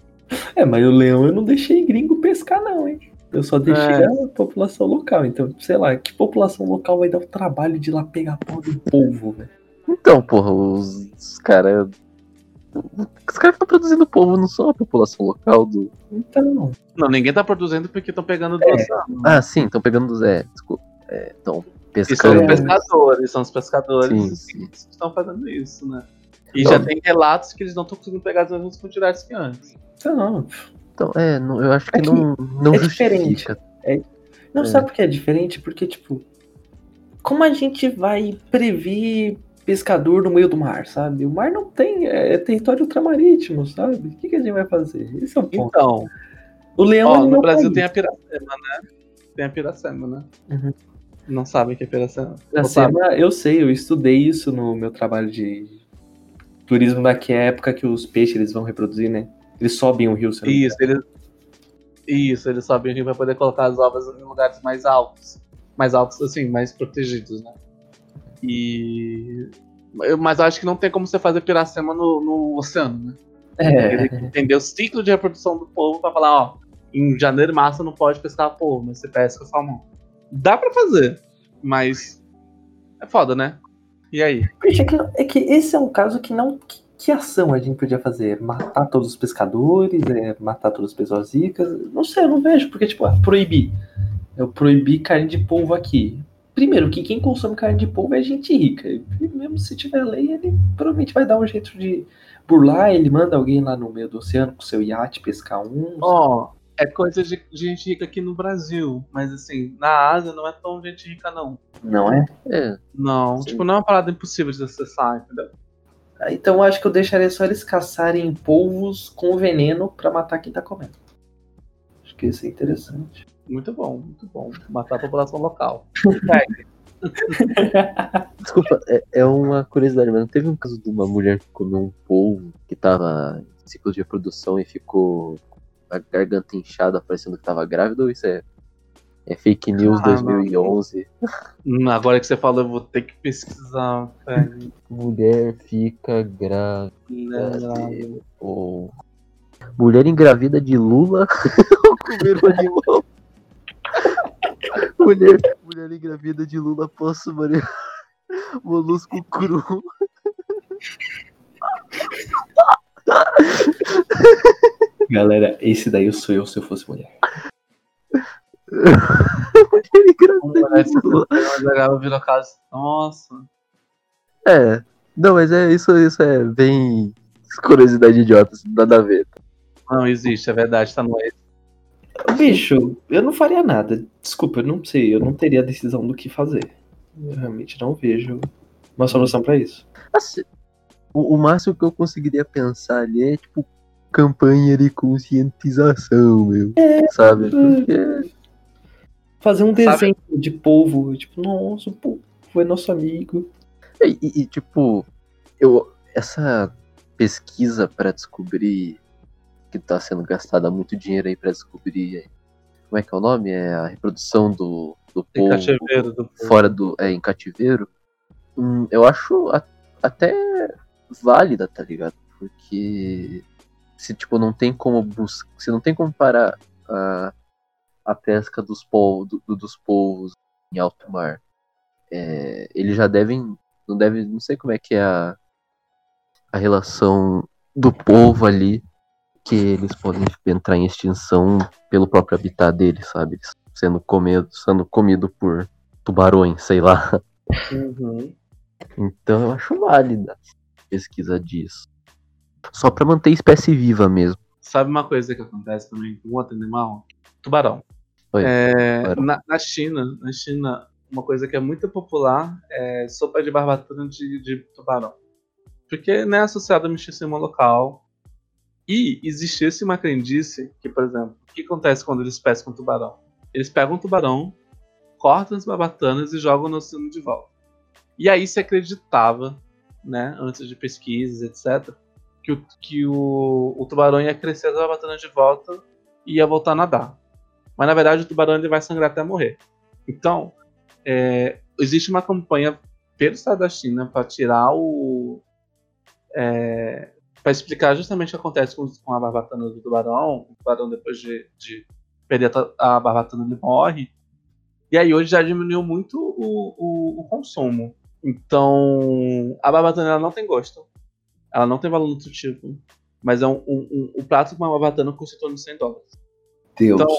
É, mas o leão eu não deixei gringo pescar, não, hein? Eu só deixei É. a população local. Então, sei lá, que população local vai dar o trabalho de ir lá pegar pau do povo, velho? Então, porra, os, os caras. Os caras estão produzindo povo não são a população local do. Então, Não, ninguém tá produzindo porque estão pegando do É. Ah, sim, estão pegando dos. É, desculpa. Estão são pescando. os pescadores, são os pescadores Sim, que estão fazendo isso, né? E Não. já tem relatos que eles não estão conseguindo pegar as mesmas quantidades que antes. então Então, é, não- eu acho que É que não, não é diferente. justifica. Não, É. sabe por que é diferente? Porque, tipo, como a gente vai prever pescador no meio do mar, sabe? O mar não tem, é, território ultramarítimo, sabe? O que, que a gente vai fazer? Esse é o ponto. Então, o leão ó, é no Brasil país. tem a Piracema, né? Tem a Piracema, né? Uhum. Não sabem que é Piracema. Sabe? Sema, eu sei, eu estudei isso no meu trabalho de turismo daqui é a época que os peixes eles vão reproduzir, né? Eles sobem o rio, Isso, eles. Isso, eles sabem o rio pra poder colocar as ovas em lugares mais altos. Mais altos, assim, mais protegidos, né? E. Mas eu acho que não tem como você fazer piracema no, no oceano, né? É, Ele tem que entender o ciclo de reprodução do povo pra falar, ó, em janeiro e março não pode pescar polvo, mas você pesca salmão. Dá pra fazer, mas é foda, né? E aí? Bicho, é que, é que esse é um caso que não. Que, que ação a gente podia fazer? Matar todos os pescadores? É, matar todas as pessoas ricas? Não sei, eu não vejo, porque, tipo, ah, proibir. Eu proibi carne de polvo aqui. Primeiro, que quem consome carne de polvo é gente rica. E mesmo se tiver lei, ele provavelmente vai dar um jeito de burlar. Ele manda alguém lá no meio do oceano com seu iate pescar um. Ó, é coisa de gente rica aqui no Brasil, mas assim, na Ásia não é tão gente rica, não. Não é? É, Não, Sim. tipo, não é uma parada impossível de acessar, entendeu? Ah, Então eu acho que eu deixaria só eles caçarem polvos com veneno pra matar quem tá comendo. Acho que isso é interessante. Muito bom, muito bom. Matar a população local. *laughs* Desculpa, é, é uma curiosidade, mas não teve um caso de uma mulher que comeu um polvo que tava em ciclo de reprodução e ficou a garganta inchada, parecendo que tava grávida, ou isso é, é fake news Ah, não. 2011? Hum, Agora que você falou, eu vou ter que pesquisar. velho. Mulher fica grávida Não. ou... Mulher engravida de Lula ao comer um animal. *laughs* mulher, mulher engravida de Lula após *laughs* comer molusco cru. Galera, esse daí eu sou eu se eu fosse mulher. *laughs* mulher engravida de Lula. caso. Nossa. É, não, mas é isso, isso é bem curiosidade idiota, nada a ver. Não existe, é verdade, tá no ex. Bicho, eu não faria nada. Desculpa, eu não sei. Eu não teria a decisão do que fazer. Eu realmente não vejo uma solução pra isso. Assim, o, o máximo que eu conseguiria pensar ali é tipo campanha de conscientização, meu. Sabe? Porque Fazer um Sabe- desenho de polvo. Tipo, nossa, o polvo é nosso amigo. E, e- e, tipo, eu, essa pesquisa pra descobrir que tá sendo gastada muito dinheiro aí pra descobrir. Como é que é o nome? É a reprodução do, do povo cativeiro do povo. fora do. É, em cativeiro. Hum, eu acho a- até válida, tá ligado? Porque se tipo, não tem como buscar. Se não tem como parar a, a pesca dos povos, do- do- dos povos em alto mar. é, eles já devem. Não deve. Não sei como é que é a, a relação do povo ali. Que eles podem entrar em extinção pelo próprio habitat deles, sabe? Eles Sendo comido, sendo comido por tubarões, sei lá. Uhum. Então eu acho válida a pesquisa disso. Só pra manter a espécie viva mesmo. Sabe uma coisa que acontece também com outro animal? Tubarão. Oi, É, tubarão. na, na China, na China, uma coisa que é muito popular é sopa de barbatana de, de tubarão. Porque não é associado a misticismo local. E existisse uma crendice que, por exemplo, o que acontece quando eles pescam tubarão? Eles pegam o tubarão, cortam as barbatanas e jogam no oceano de volta. E aí se acreditava, né, antes de pesquisas, etc., que o, que o, o tubarão ia crescer as barbatanas de volta e ia voltar a nadar. Mas na verdade o tubarão ele vai sangrar até morrer. Então, é, existe uma campanha pelo Estado da China para tirar o, é, Pra explicar justamente o que acontece com, com a barbatana do tubarão. O tubarão, depois de, de perder a, a barbatana, ele morre. E aí hoje já diminuiu muito o, o, o consumo. Então, a barbatana ela não tem gosto. Ela não tem valor nutritivo. Mas é um, um, um, o prato com uma barbatana custa em torno de 100 dólares. Deus. Então,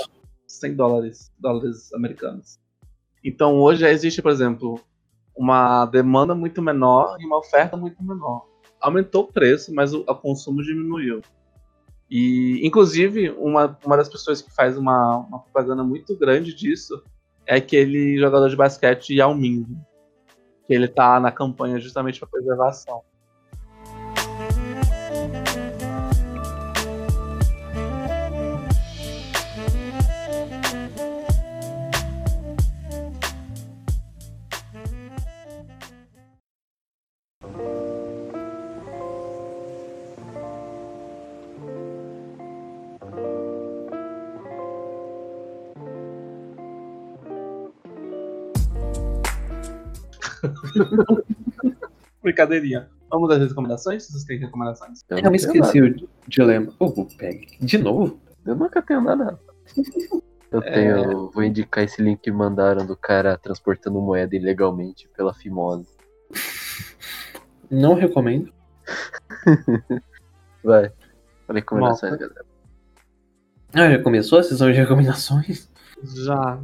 100 dólares, dólares americanos. Então hoje já existe, por exemplo, uma demanda muito menor e uma oferta muito menor. Aumentou o preço, mas o, o consumo diminuiu. E, inclusive, uma, uma das pessoas que faz uma, uma propaganda muito grande disso é aquele jogador de basquete Yao Ming, que ele tá na campanha justamente para preservação. Brincadeirinha. Vamos às recomendações? Vocês têm recomendações? Eu, Eu não me esqueci nada. o dilema. Ô, oh, pegue. De novo? Eu nunca tenho nada. Eu É. tenho. Vou indicar esse link que mandaram do cara transportando moeda ilegalmente pela Fimose. Não recomendo. *laughs* Vai. Recomendações, galera. Ah, já começou a sessão de recomendações? Já.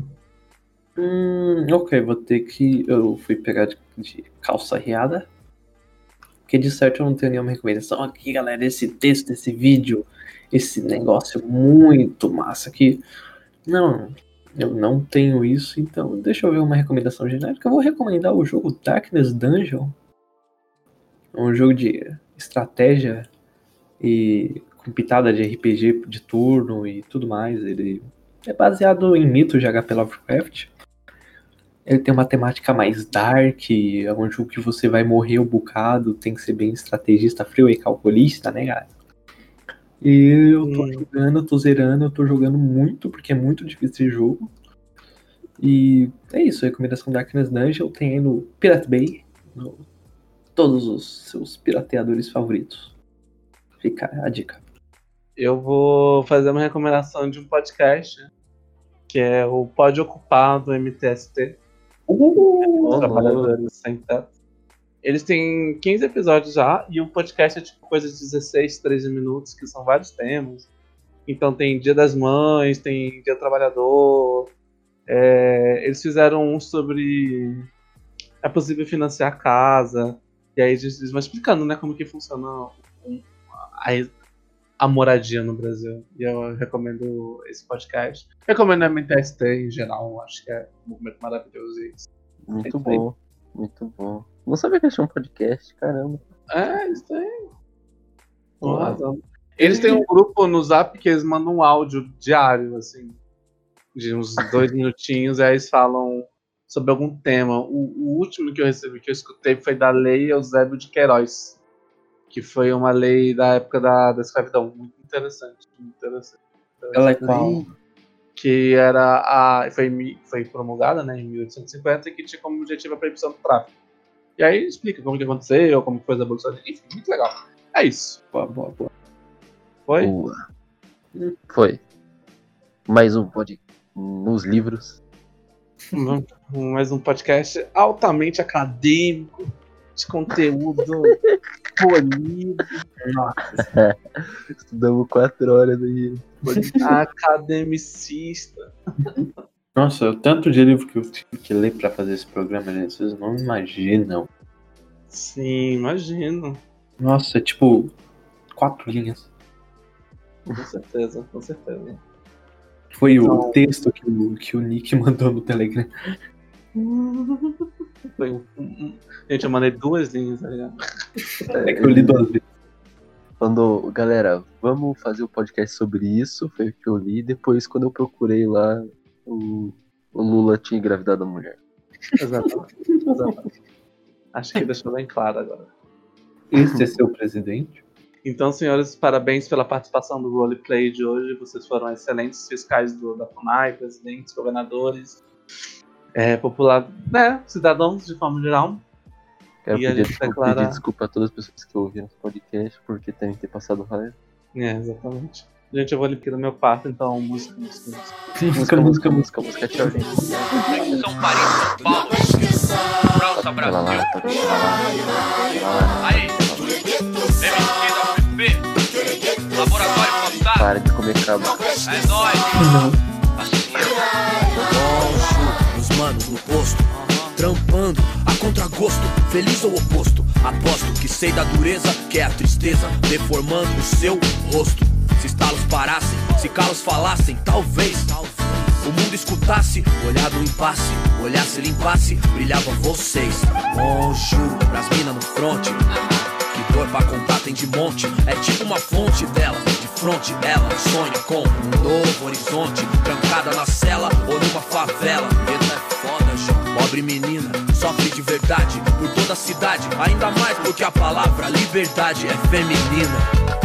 Hum, ok, vou ter que. Eu fui pegar de, de calça riada. Porque de certo eu não tenho nenhuma recomendação aqui, galera. Esse texto, esse vídeo, esse negócio muito massa aqui. Não, eu não tenho isso, então deixa eu ver uma recomendação genérica. Eu vou recomendar o jogo Darkness Dungeon. É um jogo de estratégia e com pitada de RPG de turno e tudo mais. Ele é baseado em mitos de HP Lovecraft. Ele tem uma temática mais dark, é um jogo que você vai morrer um bocado, tem que ser bem estrategista, frio e calculista, né, cara? E eu tô Hum. jogando, eu tô zerando, eu tô jogando muito, porque é muito difícil esse jogo. E é isso, a recomendação Darkness Dungeon tem aí no Pirate Bay, no todos os seus pirateadores favoritos. Fica a dica. Eu vou fazer uma recomendação de um podcast, que é o Pode Ocupar do MTST. Trabalhadores Sem Teto. Eles têm 15 episódios já, e o podcast é tipo coisa de 16, 13 minutos, que são vários temas. Então tem Dia das Mães, tem Dia do Trabalhador. é, eles fizeram um sobre é possível financiar a casa. E aí eles eles vão explicando né, como que funciona a, a moradia no Brasil. E eu recomendo esse podcast. Recomendo a MTST em geral, acho que é um movimento maravilhoso. E Muito É isso bom. Muito bom. Não sabia que eles tinham um podcast, caramba. É, isso aí. Com razão. Eles têm um grupo no Zap que eles mandam um áudio diário, assim, de uns dois *laughs* minutinhos, e aí eles falam sobre algum tema. O, o último que eu recebi, que eu escutei, foi da Lei Eusébio de Queiroz, que foi uma lei da época da, da escravidão. Muito interessante, muito interessante. Ela é qual? Que era a. Foi, foi promulgada né, em 1850 e que tinha como objetivo a proibição do tráfico. E aí explica como que aconteceu, como que foi a abolição. Enfim, muito legal. É isso. Boa, boa, boa. Foi? Boa. Foi. Mais um pod nos livros. *laughs* Mais um podcast altamente acadêmico, de conteúdo polido, Estudamos quatro horas aí. academicista. Nossa, o tanto de livro que eu tive que ler pra fazer esse programa, gente, vocês não imaginam. Sim, imagino. Nossa, é tipo, quatro linhas. Com certeza, com certeza. Foi o Então- texto que o, que o Nick *laughs* mandou no Telegram. *laughs* Foi um, um- um- Gente, eu mandei duas linhas, tá ligado? É que eu li duas vezes. Quando, galera, vamos fazer o podcast sobre isso, foi o que eu li. Depois, quando eu procurei lá, o, o Lula tinha engravidado a mulher. Exatamente. exatamente. Acho que deixou bem claro agora. Esse é seu presidente? Então, senhores, parabéns pela participação do roleplay de hoje. Vocês foram excelentes fiscais do, da FUNAI, presidentes, governadores, é, popular, né, cidadãos de forma geral. Quero E a pedir gente desculpa, declara- pedir desculpa a todas as pessoas que ouviram esse podcast porque tem que ter passado raiva. É, exatamente. Gente, eu vou ali aqui no meu quarto, então música, música, música. Música, música, música. música, música, tchau, gente. São Paris, São Paulo, França, Brasil. Aí, MC da UFP, Laboratório Fantástico, Para de comer cabo. é nóis. Assim, Os manos no posto, trampando a contragosto, feliz ou oposto. Aposto que sei da dureza, que é a tristeza, deformando o seu rosto. Se estalos parassem, se calos falassem, talvez. O mundo escutasse, olhar do impasse, olhasse, limpasse, brilhavam vocês. Bonjour, pras minas no fronte. Que dor pra contar tem de monte. É tipo uma fonte dela. De fronte ela sonha com um novo horizonte. Trancada na cela ou numa favela. Pobre menina, sofre de verdade por toda a cidade. Ainda mais porque a palavra liberdade é feminina.